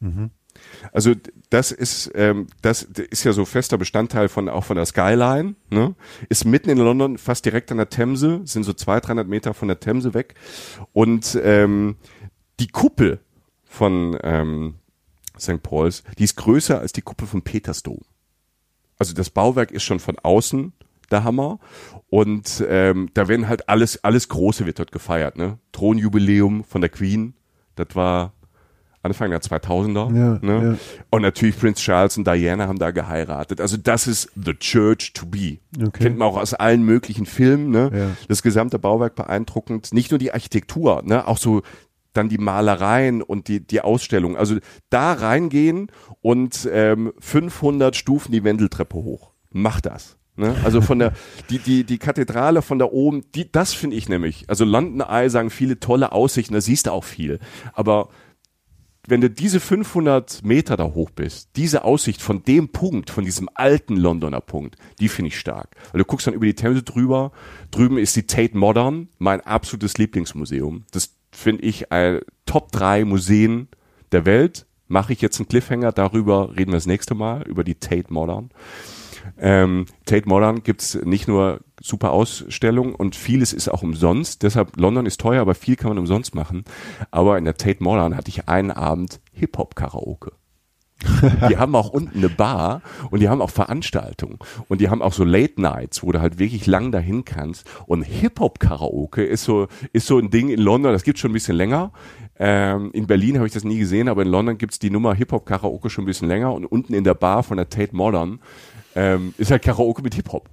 Mhm. Also das ist ähm, das ist ja so fester Bestandteil von auch von der Skyline. Ne? Ist mitten in London, fast direkt an der Themse, sind so 200, 300 Meter von der Themse weg. Und ähm, die Kuppel von ähm, St. Paul's, die ist größer als die Kuppel von Petersdom. Also das Bauwerk ist schon von außen der Hammer. Und ähm, da werden halt alles, alles Große wird dort gefeiert. Ne? Thronjubiläum von der Queen, das war Anfang der 2000er. Ja, ne? ja. Und natürlich Prince Charles und Diana haben da geheiratet. Also das ist the church to be. Okay. Kennt man auch aus allen möglichen Filmen. Ne? Ja. Das gesamte Bauwerk beeindruckend. Nicht nur die Architektur, ne? auch so dann die Malereien und die, die Ausstellung. Also da reingehen und ähm, 500 Stufen die Wendeltreppe hoch. Mach das. Ne? Also von der, die, die, die Kathedrale von da oben, die, das finde ich nämlich. Also London Eye sagen viele tolle Aussichten, da siehst du auch viel. Aber wenn du diese 500 Meter da hoch bist, diese Aussicht von dem Punkt, von diesem alten Londoner Punkt, die finde ich stark. Weil du guckst dann über die Themse drüber, drüben ist die Tate Modern, mein absolutes Lieblingsmuseum. Das finde ich ein Top 3 Museen der Welt. Mache ich jetzt einen Cliffhanger, darüber reden wir das nächste Mal, über die Tate Modern. Ähm, Tate Modern gibt's nicht nur super Ausstellungen und vieles ist auch umsonst. Deshalb, London ist teuer, aber viel kann man umsonst machen. Aber in der Tate Modern hatte ich einen Abend Hip-Hop-Karaoke. die haben auch unten eine Bar und die haben auch Veranstaltungen und die haben auch so Late Nights, wo du halt wirklich lang dahin kannst. Und Hip-Hop-Karaoke ist so, ist so ein Ding in London, das gibt's schon ein bisschen länger. Ähm, in Berlin habe ich das nie gesehen, aber in London gibt's die Nummer Hip-Hop-Karaoke schon ein bisschen länger und unten in der Bar von der Tate Modern ähm, ist halt Karaoke mit Hip-Hop.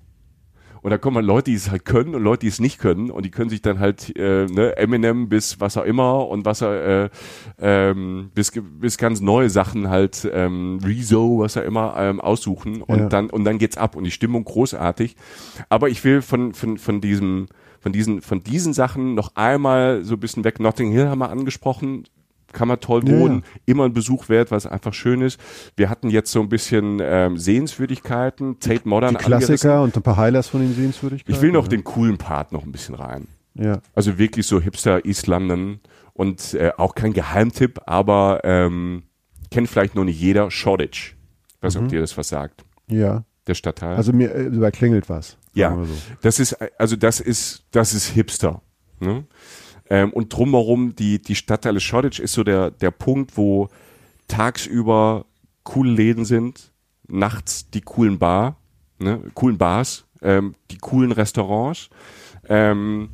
Und da kommen halt Leute, die es halt können und Leute, die es nicht können. Und die können sich dann halt äh, ne, Eminem bis was auch immer und was äh, ähm, bis, bis ganz neue Sachen halt ähm, Rezo, was er immer ähm, aussuchen. Und ja. dann und dann geht's ab und die Stimmung großartig. Aber ich will von von von diesem von diesen von diesen Sachen noch einmal so ein bisschen weg. Notting Hill haben wir angesprochen kann man toll wohnen, ja, immer ein Besuch wert, es einfach schön ist. Wir hatten jetzt so ein bisschen ähm, Sehenswürdigkeiten, Tate Modern. Die Klassiker angerissen. und ein paar Highlights von den Sehenswürdigkeiten. Ich will noch ja. den coolen Part noch ein bisschen rein. Ja. Also wirklich so Hipster East London und äh, auch kein Geheimtipp, aber ähm, kennt vielleicht noch nicht jeder, Shoreditch. Weiß nicht, mhm. ob dir das was sagt. Ja. Der Stadtteil. Also mir äh, überklingelt was. Ja. So. Das ist, also das ist, das ist Hipster. Ne? Ähm, und drumherum, die, die Stadtteile Shoreditch ist so der, der Punkt, wo tagsüber coole Läden sind, nachts die coolen Bar, ne, coolen Bars, ähm, die coolen Restaurants, ähm,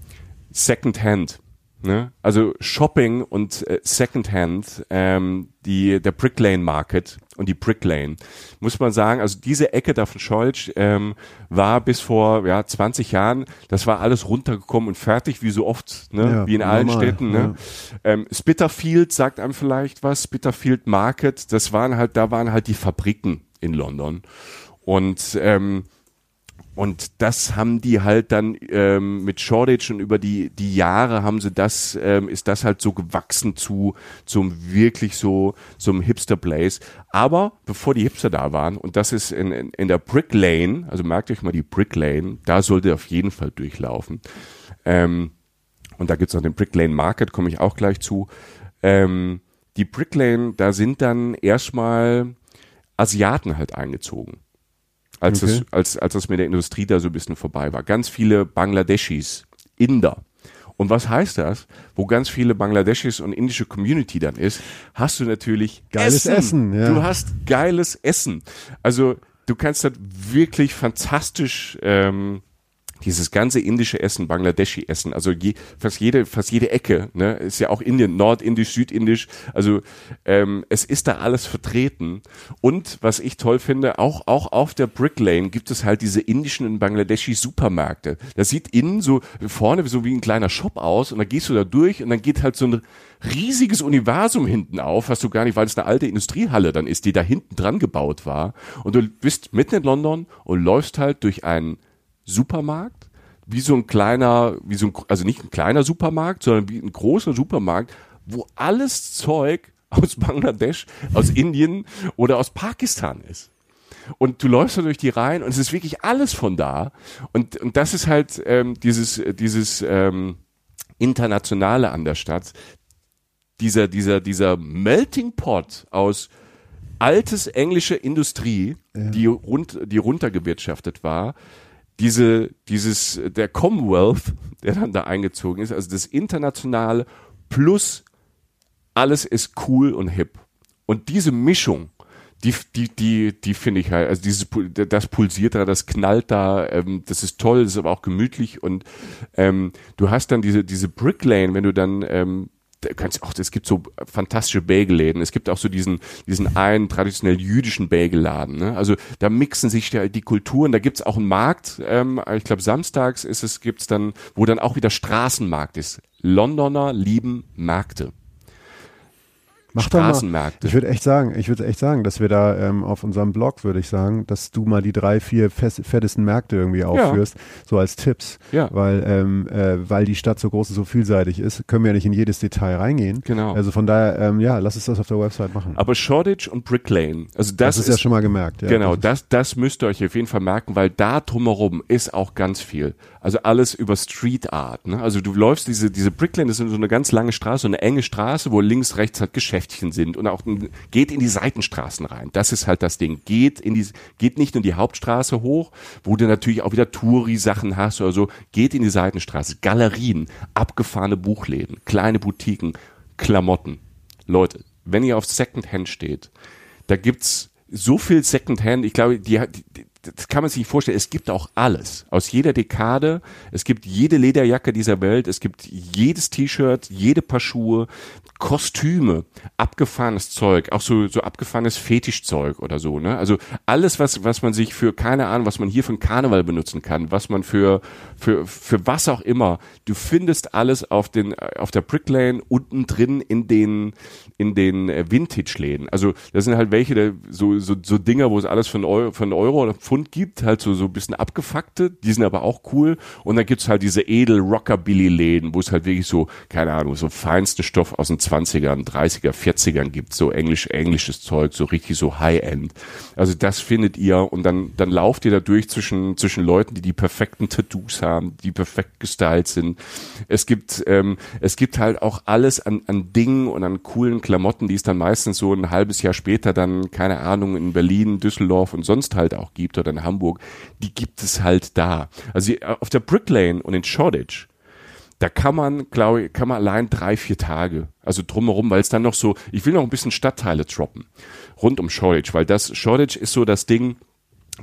Secondhand. Ne? Also Shopping und äh, Secondhand, ähm, die, der Brick Lane Market und die Brick Lane, muss man sagen, also diese Ecke da von Scholz ähm, war bis vor ja, 20 Jahren, das war alles runtergekommen und fertig, wie so oft, ne? Ja, wie in allen normal, Städten. Ne? Ja. Ähm, Spitterfield sagt einem vielleicht was, Spitterfield Market, das waren halt, da waren halt die Fabriken in London. Und ähm, und das haben die halt dann ähm, mit Shoreditch und über die die Jahre haben sie das ähm, ist das halt so gewachsen zu zum wirklich so zum Hipster Place. Aber bevor die Hipster da waren und das ist in, in, in der Brick Lane, also merkt euch mal die Brick Lane, da sollte auf jeden Fall durchlaufen. Ähm, und da gibt's noch den Brick Lane Market, komme ich auch gleich zu. Ähm, die Brick Lane, da sind dann erstmal Asiaten halt eingezogen. Als, Okay. das, als, als das mit der Industrie da so ein bisschen vorbei war. Ganz viele Bangladeschis, Inder. Und was heißt das? Wo ganz viele Bangladeschis und indische Community dann ist, hast du natürlich Geiles Essen, ja. Du hast geiles Essen. Also du kannst das wirklich fantastisch ähm, dieses ganze indische Essen, Bangladeschi-Essen, also je, fast jede, fast jede Ecke, ne, ist ja auch Indien, Nordindisch, Südindisch, also ähm, es ist da alles vertreten. Und was ich toll finde, auch, auch auf der Brick Lane gibt es halt diese indischen und Bangladeschi-Supermärkte. Das sieht innen so vorne so wie ein kleiner Shop aus und dann gehst du da durch und dann geht halt so ein riesiges Universum hinten auf, was du gar nicht, weil es eine alte Industriehalle dann ist, die da hinten dran gebaut war. Und du bist mitten in London und läufst halt durch einen Supermarkt, wie so ein kleiner, wie so ein, also nicht ein kleiner Supermarkt, sondern wie ein großer Supermarkt, wo alles Zeug aus Bangladesch, aus Indien oder aus Pakistan ist. Und du läufst da durch die Reihen und es ist wirklich alles von da. Und, und das ist halt ähm, dieses, dieses ähm, Internationale an der Stadt. Dieser, dieser, dieser Melting Pot aus altes englische Industrie, die, rund, die runtergewirtschaftet war, diese, dieses, der Commonwealth, der dann da eingezogen ist, also das Internationale plus alles ist cool und hip. Und diese Mischung, die, die, die, die finde ich halt, also dieses, das pulsiert da, das knallt da, ähm, das ist toll, das ist aber auch gemütlich und ähm, du hast dann diese, diese Brick Lane, wenn du dann ähm, kannst auch, es gibt so fantastische Bagelläden. Es gibt auch so diesen, diesen einen traditionell jüdischen Bagelladen. Ne? Also da mixen sich die, die Kulturen. Da gibt's auch einen Markt. Ähm, ich glaube samstags ist es gibt's dann, wo dann auch wieder Straßenmarkt ist. Londoner lieben Märkte. Mach. Straßenmärkte. Ich würde echt sagen, ich würde echt sagen, dass wir da ähm, auf unserem Blog, würde ich sagen, dass du mal die drei, vier fettesten Märkte irgendwie aufführst, so als Tipps. Ja. Weil, ähm, äh, weil die Stadt so groß und so vielseitig ist, können wir ja nicht in jedes Detail reingehen. Genau. Also von daher, ähm, ja, lass uns das auf der Website machen. Aber Shoreditch und Brick Lane, also das, das, ist ja schon mal gemerkt. Ja. genau, Das ist- das, müsst ihr euch auf jeden Fall merken, weil da drumherum ist auch ganz viel. Also alles über Street Art. Ne? Also du läufst diese, diese Brick Lane, das ist so eine ganz lange Straße, so eine enge Straße, wo links, rechts halt Geschäftchen sind und auch geht in die Seitenstraßen rein. Das ist halt das Ding. Geht in die, geht nicht nur die Hauptstraße hoch, wo du natürlich auch wieder Touri-Sachen hast oder so. Geht in die Seitenstraße. Galerien, abgefahrene Buchläden, kleine Boutiquen, Klamotten. Leute, wenn ihr auf Secondhand steht, da gibt's so viel Secondhand, ich glaube, die, die, das kann man sich nicht vorstellen. Es gibt auch alles. Aus jeder Dekade. Es gibt jede Lederjacke dieser Welt. Es gibt jedes T-Shirt, jede Paar Schuhe, Kostüme, abgefahrenes Zeug, auch so, so abgefahrenes Fetischzeug oder so, ne? Also alles, was, was man sich für, keine Ahnung, was man hier für einen Karneval benutzen kann, was man für, für, für was auch immer. Du findest alles auf den, auf der Brick Lane unten drin in den, in den äh, Vintage-Läden. Also, das sind halt welche, so, so, so Dinger, wo es alles einen Euro, einen Euro oder Pfund gibt, halt so, so ein bisschen abgefuckte, die sind aber auch cool. Und dann gibt's halt diese edel Rockabilly-Läden, wo es halt wirklich so, keine Ahnung, so feinsten Stoff aus den 20ern, 30er, 40ern gibt, so englisch, englisches Zeug, so richtig so High-End. Also das findet ihr und dann, dann lauft ihr da durch zwischen, zwischen Leuten, die die perfekten Tattoos haben, die perfekt gestylt sind. Es gibt, ähm, es gibt halt auch alles an, an Dingen und an coolen Klamotten, die es dann meistens so ein halbes Jahr später dann, keine Ahnung, in Berlin, Düsseldorf und sonst halt auch gibt oder in Hamburg. Die gibt es halt da. Also auf der Brick Lane und in Shoreditch, da kann man, glaube ich, kann man allein drei, vier Tage, also drumherum, weil es dann noch so, ich will noch ein bisschen Stadtteile droppen, rund um Shoreditch, weil das, Shoreditch ist so das Ding,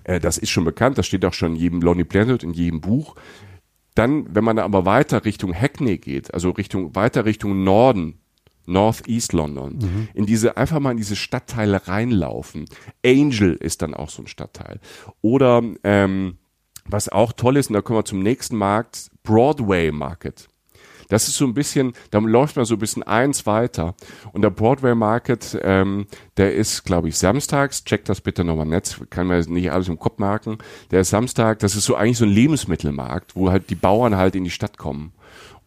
äh, das ist schon bekannt, das steht auch schon in jedem Lonely Planet, in jedem Buch. Dann, wenn man aber weiter Richtung Hackney geht, also Richtung, weiter Richtung Norden, North East London, in diese, einfach mal in diese Stadtteile reinlaufen. Angel ist dann auch so ein Stadtteil. Oder, ähm, was auch toll ist, und da kommen wir zum nächsten Markt, Broadway Market. Das ist so ein bisschen, da läuft man so ein bisschen eins weiter. Und der Broadway Market, ähm, der ist, glaube ich, samstags. Checkt das bitte nochmal im Netz, kann man nicht alles im Kopf merken. Der ist Samstag, das ist so eigentlich so ein Lebensmittelmarkt, wo halt die Bauern halt in die Stadt kommen.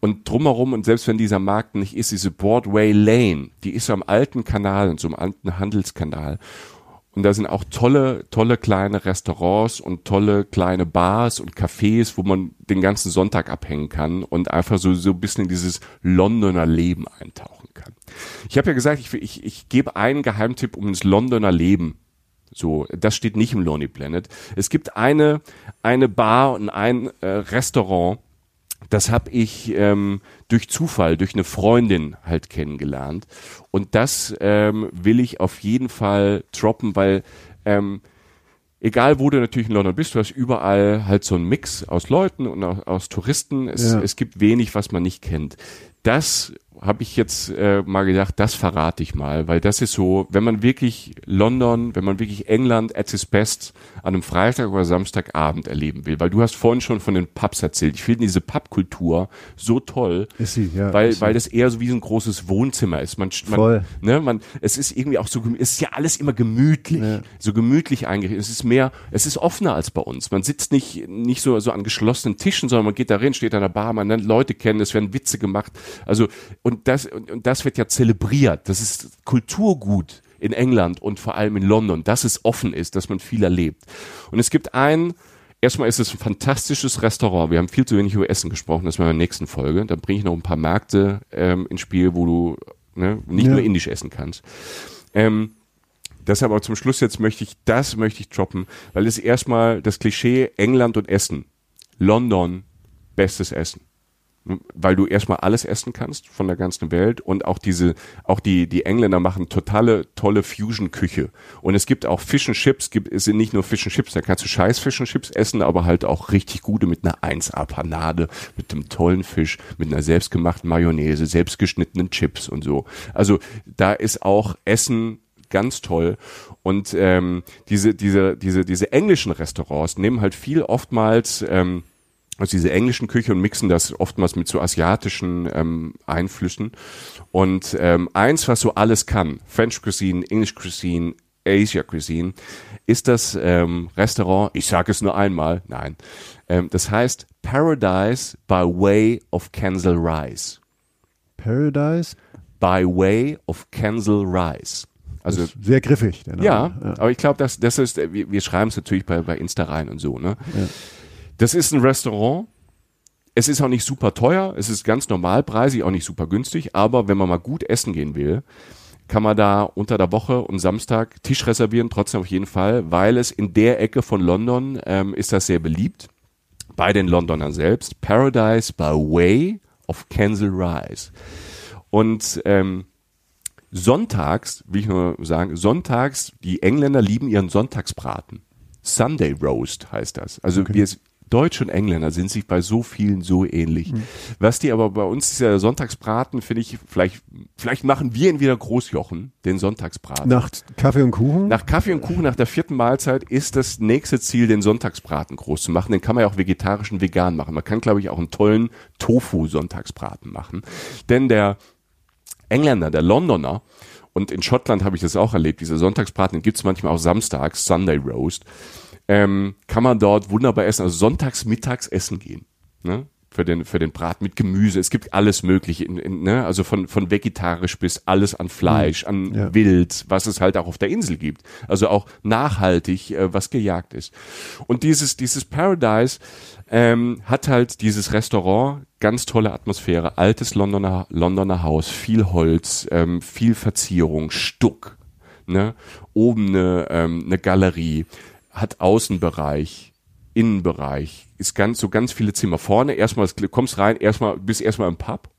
Und drumherum, und selbst wenn dieser Markt nicht ist, diese Broadway Lane, die ist so am alten Kanal, so einem alten Handelskanal. Und da sind auch tolle, tolle kleine Restaurants und tolle kleine Bars und Cafés, wo man den ganzen Sonntag abhängen kann und einfach so, so ein bisschen in dieses Londoner Leben eintauchen kann. Ich habe ja gesagt, ich, ich, ich gebe einen Geheimtipp, um ins Londoner Leben So, das steht nicht im Lonely Planet. Es gibt eine, eine Bar und ein äh, Restaurant, das habe ich ähm, durch Zufall, durch eine Freundin halt kennengelernt. Und das ähm, will ich auf jeden Fall droppen, weil ähm, egal wo du natürlich in London bist, du hast überall halt so einen Mix aus Leuten und aus, aus Touristen. Es, Ja. es gibt wenig, was man nicht kennt. Das habe ich jetzt äh, mal gedacht, das verrate ich mal, weil das ist so, wenn man wirklich London, wenn man wirklich England at its best an einem Freitag oder Samstagabend erleben will, weil du hast vorhin schon von den Pubs erzählt. Ich finde diese Pubkultur so toll, sie, ja. weil weil das eher so wie so ein großes Wohnzimmer ist. Man, man Voll. ne, man, es ist irgendwie auch so, es ist ja alles immer gemütlich, so gemütlich eingerichtet. Es ist mehr, es ist offener als bei uns. Man sitzt nicht nicht so so an geschlossenen Tischen, sondern man geht da rein, steht an der Bar, man lernt Leute kennen, es werden Witze gemacht. Also und das und, und das wird ja zelebriert. Das ist Kulturgut in England und vor allem in London, dass es offen ist, dass man viel erlebt. Und es gibt ein Erstmal ist es ein fantastisches Restaurant. Wir haben viel zu wenig über Essen gesprochen, das machen wir in der nächsten Folge. Da bringe ich noch ein paar Märkte ähm, ins Spiel, wo du ne, nicht Ja. nur indisch essen kannst. Ähm, deshalb aber zum Schluss jetzt möchte ich, das möchte ich droppen, weil es erstmal das Klischee England und Essen. London, bestes Essen. Weil du erstmal alles essen kannst von der ganzen Welt und auch diese, auch die, die Engländer machen totale, tolle Fusion-Küche. Und es gibt auch Fish and Chips, gibt, es sind nicht nur Fish and Chips, da kannst du scheiß Fish and Chips essen, aber halt auch richtig gute mit einer 1A-Panade, mit einem tollen Fisch, mit einer selbstgemachten Mayonnaise, selbstgeschnittenen Chips und so. Also da ist auch Essen ganz toll. Und ähm, diese, diese, diese, diese englischen Restaurants nehmen halt viel oftmals ähm, also diese englischen Küche und mixen das oftmals mit so asiatischen ähm, Einflüssen. Und ähm, eins, was so alles kann, French Cuisine, English Cuisine, Asia Cuisine, ist das ähm, Restaurant, ich sage es nur einmal, nein, ähm, das heißt Paradise by Way of Kensal Rise. Paradise. By Way of Kensal Rise. Also sehr griffig. Der Name. ja, aber ich glaube, das, das ist, wir, wir schreiben es natürlich bei, bei Insta rein und so, ne? Das ist ein Restaurant. Es ist auch nicht super teuer, es ist ganz normalpreisig, auch nicht super günstig, aber wenn man mal gut essen gehen will, kann man da unter der Woche und Samstag Tisch reservieren, trotzdem auf jeden Fall, weil es in der Ecke von London ähm, ist das sehr beliebt, bei den Londonern selbst. Paradise by Way of Kensal Rise. Und ähm, sonntags, will ich nur sagen, sonntags, die Engländer lieben ihren Sonntagsbraten. Sunday Roast heißt das. Also wir Deutsche und Engländer sind sich bei so vielen so ähnlich. Was die aber bei uns dieser Sonntagsbraten, finde ich, vielleicht, vielleicht machen wir ihn wieder Großjochen, den Sonntagsbraten. Nach Kaffee und Kuchen? Nach Kaffee und Kuchen, nach der vierten Mahlzeit ist das nächste Ziel, den Sonntagsbraten groß zu machen. Den kann man ja auch vegetarisch und vegan machen. Man kann, glaube ich, auch einen tollen Tofu-Sonntagsbraten machen. Denn der Engländer, der Londoner, und in Schottland habe ich das auch erlebt, diese Sonntagsbraten, den gibt es manchmal auch samstags, Sunday Roast, ähm, kann man dort wunderbar essen, also sonntags, mittags essen gehen. Ne? Für den, für den Braten mit Gemüse. Es gibt alles Mögliche, in, in, ne? also von, von vegetarisch bis alles an Fleisch, an Ja. Wild, was es halt auch auf der Insel gibt. Also auch nachhaltig, äh, was gejagt ist. Und dieses, dieses Paradise ähm, hat halt dieses Restaurant, ganz tolle Atmosphäre, altes Londoner, Londoner Haus, viel Holz, ähm, viel Verzierung, Stuck, ne? oben eine, ähm, eine Galerie, hat Außenbereich, Innenbereich, ist ganz so ganz viele Zimmer. Vorne erstmal, kommst rein, erstmal bist erstmal im Pub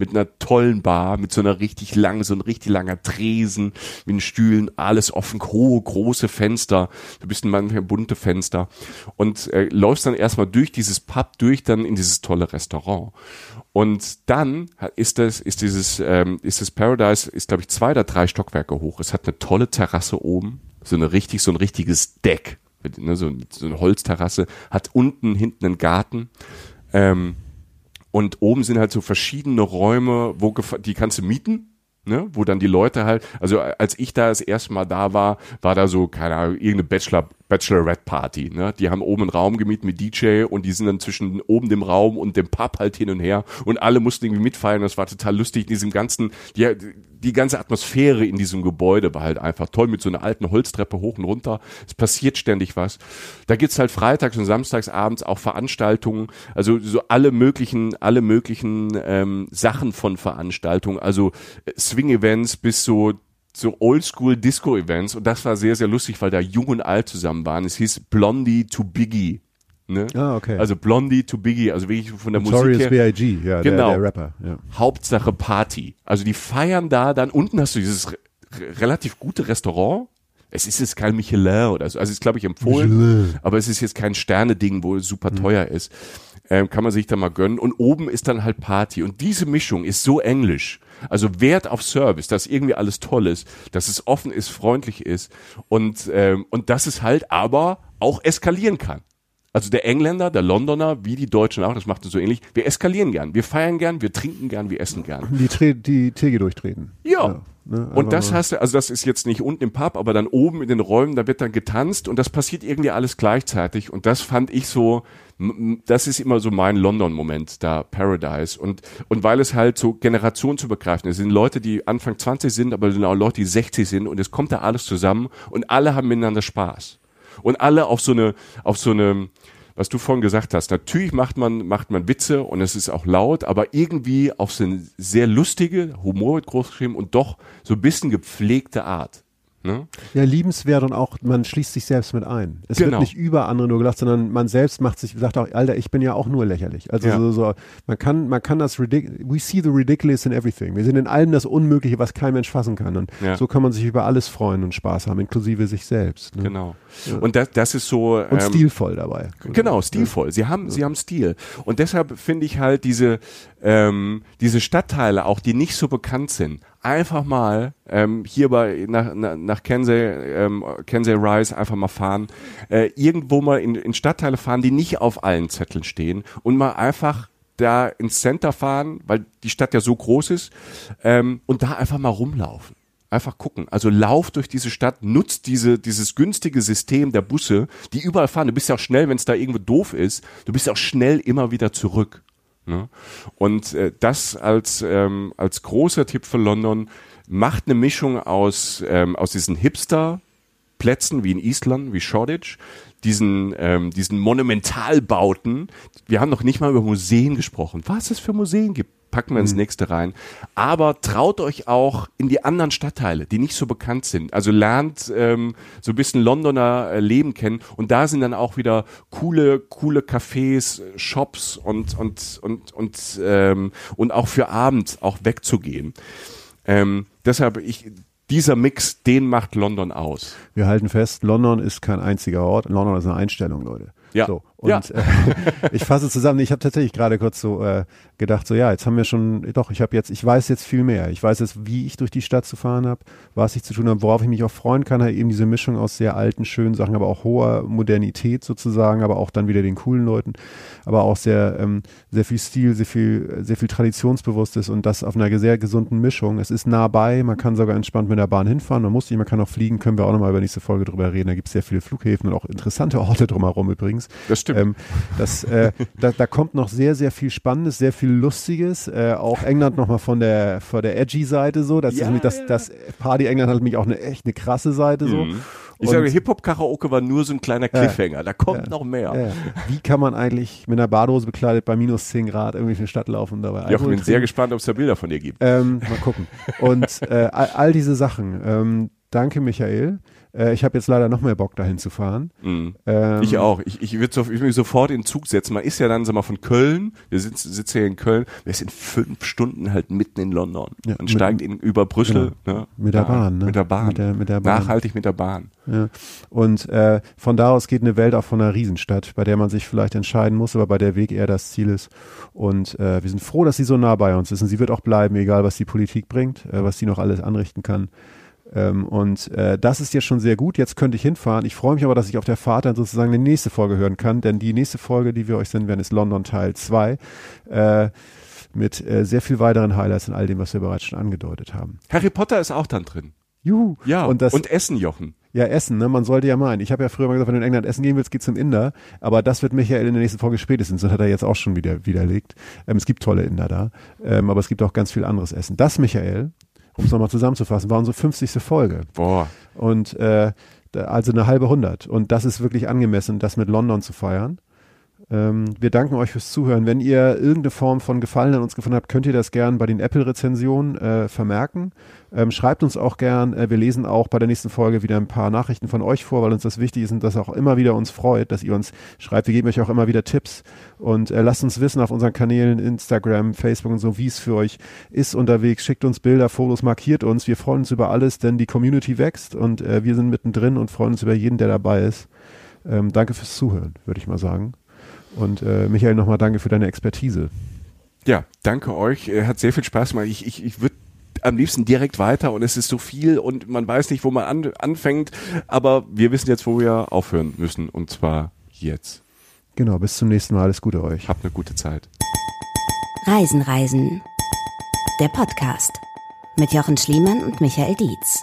mit einer tollen Bar, mit so einer richtig langen, so ein richtig langer Tresen, mit den Stühlen, alles offen, hohe, große Fenster. Du bist ein manchmal bunte Fenster und äh, läufst dann erstmal durch dieses Pub durch, dann in dieses tolle Restaurant. Und dann ist das, ist dieses, ähm, ist das Paradise, ist glaube ich zwei oder drei Stockwerke hoch. Es hat eine tolle Terrasse oben, so eine richtig, so ein richtiges Deck, ne, so, so eine Holzterrasse, hat unten hinten einen Garten. Ähm, und oben sind halt so verschiedene Räume, wo die kannst du mieten, ne? wo dann die Leute halt, also als ich da das erste Mal da war, war da so, keine Ahnung, irgendeine Bachelor, Bachelorette-Party. Ne? Die haben oben einen Raum gemietet mit DJ und die sind dann zwischen oben dem Raum und dem Pub halt hin und her und alle mussten irgendwie mitfeiern. Das war total lustig. In diesem ganzen, die, die ganze Atmosphäre in diesem Gebäude war halt einfach toll mit so einer alten Holztreppe hoch und runter. Es passiert ständig was. Da gibt's halt freitags und samstags abends auch Veranstaltungen, also so alle möglichen, alle möglichen ähm, Sachen von Veranstaltungen, also äh, Swing-Events bis so so Oldschool-Disco-Events und das war sehr, sehr lustig, weil da Jung und Alt zusammen waren. Es hieß Blondie to Biggie. Ne? Ah, okay. Also Blondie to Biggie, also wirklich von der Notorious Musik her. B.I.G., ja, Genau. der, der Rapper. Ja. Hauptsache Party. Also die feiern da, dann unten hast du dieses re relativ gute Restaurant. Es ist jetzt kein Michelin oder so, also es ist glaube ich empfohlen, aber es ist jetzt kein Sterne-Ding, wo es super teuer ist. Ähm, kann man sich da mal gönnen. Und oben ist dann halt Party. Und diese Mischung ist so englisch. Also Wert auf Service, dass irgendwie alles toll ist, dass es offen ist, freundlich ist und, ähm, und dass es halt aber auch eskalieren kann. Also der Engländer, der Londoner, wie die Deutschen auch, das macht es so ähnlich, wir eskalieren gern, wir feiern gern, wir trinken gern, wir essen gern. Die, Tre die Theke durchtreten. Ja. Ne, Und das hast du, also das ist jetzt nicht unten im Pub, aber dann oben in den Räumen, da wird dann getanzt und das passiert irgendwie alles gleichzeitig. Und das fand ich so, das ist immer so mein London-Moment, da Paradise. Und, und weil es halt so generationsübergreifend ist, es sind Leute, die Anfang 20 sind, aber es sind auch Leute, die 60 sind und es kommt da alles zusammen und alle haben miteinander Spaß. Und alle auf so eine, auf so eine, was du vorhin gesagt hast, natürlich macht man, macht man Witze und es ist auch laut, aber irgendwie auf so eine sehr lustige, Humor wird groß geschrieben und doch so ein bisschen gepflegte Art. Ne? Ja, liebenswert und auch, man schließt sich selbst mit ein. Es Genau. wird nicht über andere nur gelacht, sondern man selbst macht sich, sagt auch, Alter, ich bin ja auch nur lächerlich. Also Ja. so, so, man kann, man kann das we see the ridiculous in everything. Wir sehen in allem das Unmögliche, was kein Mensch fassen kann. Und Ja. so kann man sich über alles freuen und Spaß haben, inklusive sich selbst. Ne? Genau. Und das, das ist so. Und ähm, stilvoll dabei. Genau, stilvoll. Sie haben, sie haben Stil. Und deshalb finde ich halt diese, ähm, diese Stadtteile auch, die nicht so bekannt sind, einfach mal ähm, hier bei nach, nach, Kensey, ähm, Kensey Rise einfach mal fahren, äh, irgendwo mal in, in Stadtteile fahren, die nicht auf allen Zetteln stehen und mal einfach da ins Center fahren, weil die Stadt ja so groß ist, ähm, und da einfach mal rumlaufen. Einfach gucken. Also lauf durch diese Stadt, nutzt diese, dieses günstige System der Busse, die überall fahren. Du bist ja auch schnell, wenn es da irgendwo doof ist, du bist auch schnell immer wieder zurück. Ne? Und äh, das als, ähm, als großer Tipp für London macht eine Mischung aus, ähm, aus diesen Hipster-Plätzen wie in Island, wie Shoreditch, diesen, ähm, diesen Monumentalbauten. Wir haben noch nicht mal über Museen gesprochen. Was es für Museen gibt, packen wir ins nächste rein. Aber traut euch auch in die anderen Stadtteile, die nicht so bekannt sind. Also lernt ähm, so ein bisschen Londoner äh, Leben kennen. Und da sind dann auch wieder coole, coole Cafés, Shops und und und und ähm, und auch für Abend auch wegzugehen. Ähm, deshalb ich dieser Mix, den macht London aus. Wir halten fest, London ist kein einziger Ort. London ist eine Einstellung, Leute. Ja. So, und Ja. äh, ich fasse zusammen, ich habe tatsächlich gerade kurz so äh, gedacht, so ja, jetzt haben wir schon, doch, ich habe jetzt, ich weiß jetzt viel mehr. Ich weiß jetzt, wie ich durch die Stadt zu fahren habe, was ich zu tun habe, worauf ich mich auch freuen kann, halt eben diese Mischung aus sehr alten, schönen Sachen, aber auch hoher Modernität sozusagen, aber auch dann wieder den coolen Leuten, aber auch sehr, ähm, sehr viel Stil, sehr viel, sehr viel Traditionsbewusstes und das auf einer sehr gesunden Mischung. Es ist nah bei, man kann sogar entspannt mit der Bahn hinfahren, man muss nicht, man kann auch fliegen, können wir auch nochmal über nächste Folge drüber reden. Da gibt es sehr viele Flughäfen und auch interessante Orte drumherum übrigens. Das stimmt. Ähm, das, äh, da, da kommt noch sehr, sehr viel Spannendes, sehr viel Lustiges. Äh, auch England nochmal von der, von der edgy Seite so. Das Ja, ist das, ja. das Party England hat nämlich auch eine echt eine krasse Seite so. Mhm. Ich Und- sage, Hip-Hop-Karaoke war nur so ein kleiner Cliffhanger. Da kommt noch mehr. Ja, ja. Wie kann man eigentlich mit einer Badehose bekleidet bei minus 10 Grad irgendwie in die Stadt laufen und dabei Jochen, Alkohol bin sehr trinken? gespannt, ob es da Bilder von dir gibt. Ähm, mal gucken. Und äh, all, all diese Sachen. Ähm, danke, Michael. Äh, ich habe jetzt leider noch mehr Bock, dahin zu fahren. Mhm. Ähm, Ich auch. Ich, ich würde so, ich mich sofort in den Zug setzen. Man ist ja dann, sag mal, von Köln, wir sitzen, sitzen hier in Köln, wir sind fünf Stunden halt mitten in London. Ja, Man mit- steigt in, über Brüssel. Ne? Mit der Da, Bahn, ne? Mit der Bahn. Mit der- mit der Bahn. Nachhaltig mit der Bahn. Ja. Und äh, von da aus geht eine Welt auch von einer Riesenstadt, bei der man sich vielleicht entscheiden muss, aber bei der Weg eher das Ziel ist. Und äh, wir sind froh, dass sie so nah bei uns ist. Und sie wird auch bleiben, egal was die Politik bringt, äh, was sie noch alles anrichten kann. Ähm, und äh, das ist jetzt schon sehr gut. Jetzt könnte ich hinfahren. Ich freue mich aber, dass ich auf der Fahrt dann sozusagen die nächste Folge hören kann, denn die nächste Folge, die wir euch senden werden, ist London Teil 2. Äh, mit äh, sehr viel weiteren Highlights und all dem, was wir bereits schon angedeutet haben. Harry Potter ist auch dann drin. Juhu. Ja, und das, Essen, Jochen. ja, Essen, ne? Man sollte ja meinen. Ich habe ja früher mal gesagt, wenn du in England essen gehen willst, geh zum Inder. Aber das wird Michael in der nächsten Folge spätestens. Das hat er jetzt auch schon wieder widerlegt. Ähm, es gibt tolle Inder da. Ähm, aber es gibt auch ganz viel anderes Essen. Das, Michael, um es nochmal zusammenzufassen, war unsere 50. Folge. Boah. Und äh, also eine halbe hundert. Und das ist wirklich angemessen, das mit London zu feiern. Ähm, wir danken euch fürs Zuhören. Wenn ihr irgendeine Form von Gefallen an uns gefunden habt, könnt ihr das gern bei den Apple-Rezensionen äh, vermerken. Ähm, schreibt uns auch gern. Äh, wir lesen auch bei der nächsten Folge wieder ein paar Nachrichten von euch vor, weil uns das wichtig ist und das auch immer wieder uns freut, dass ihr uns schreibt. Wir geben euch auch immer wieder Tipps und äh, lasst uns wissen auf unseren Kanälen Instagram, Facebook und so, wie es für euch ist unterwegs. Schickt uns Bilder, Fotos, markiert uns. Wir freuen uns über alles, denn die Community wächst und äh, wir sind mittendrin und freuen uns über jeden, der dabei ist. Ähm, danke fürs Zuhören, würde ich mal sagen. Und äh, Michael, nochmal danke für deine Expertise. Ja, danke euch. Äh, hat sehr viel Spaß gemacht. Ich, ich, ich würde am liebsten direkt weiter und es ist so viel und man weiß nicht, wo man an, anfängt, aber wir wissen jetzt, wo wir aufhören müssen und zwar jetzt. Genau, bis zum nächsten Mal. Alles Gute euch. Habt eine gute Zeit. Reisen, Reisen. Der Podcast mit Jochen Schliemann und Michael Dietz.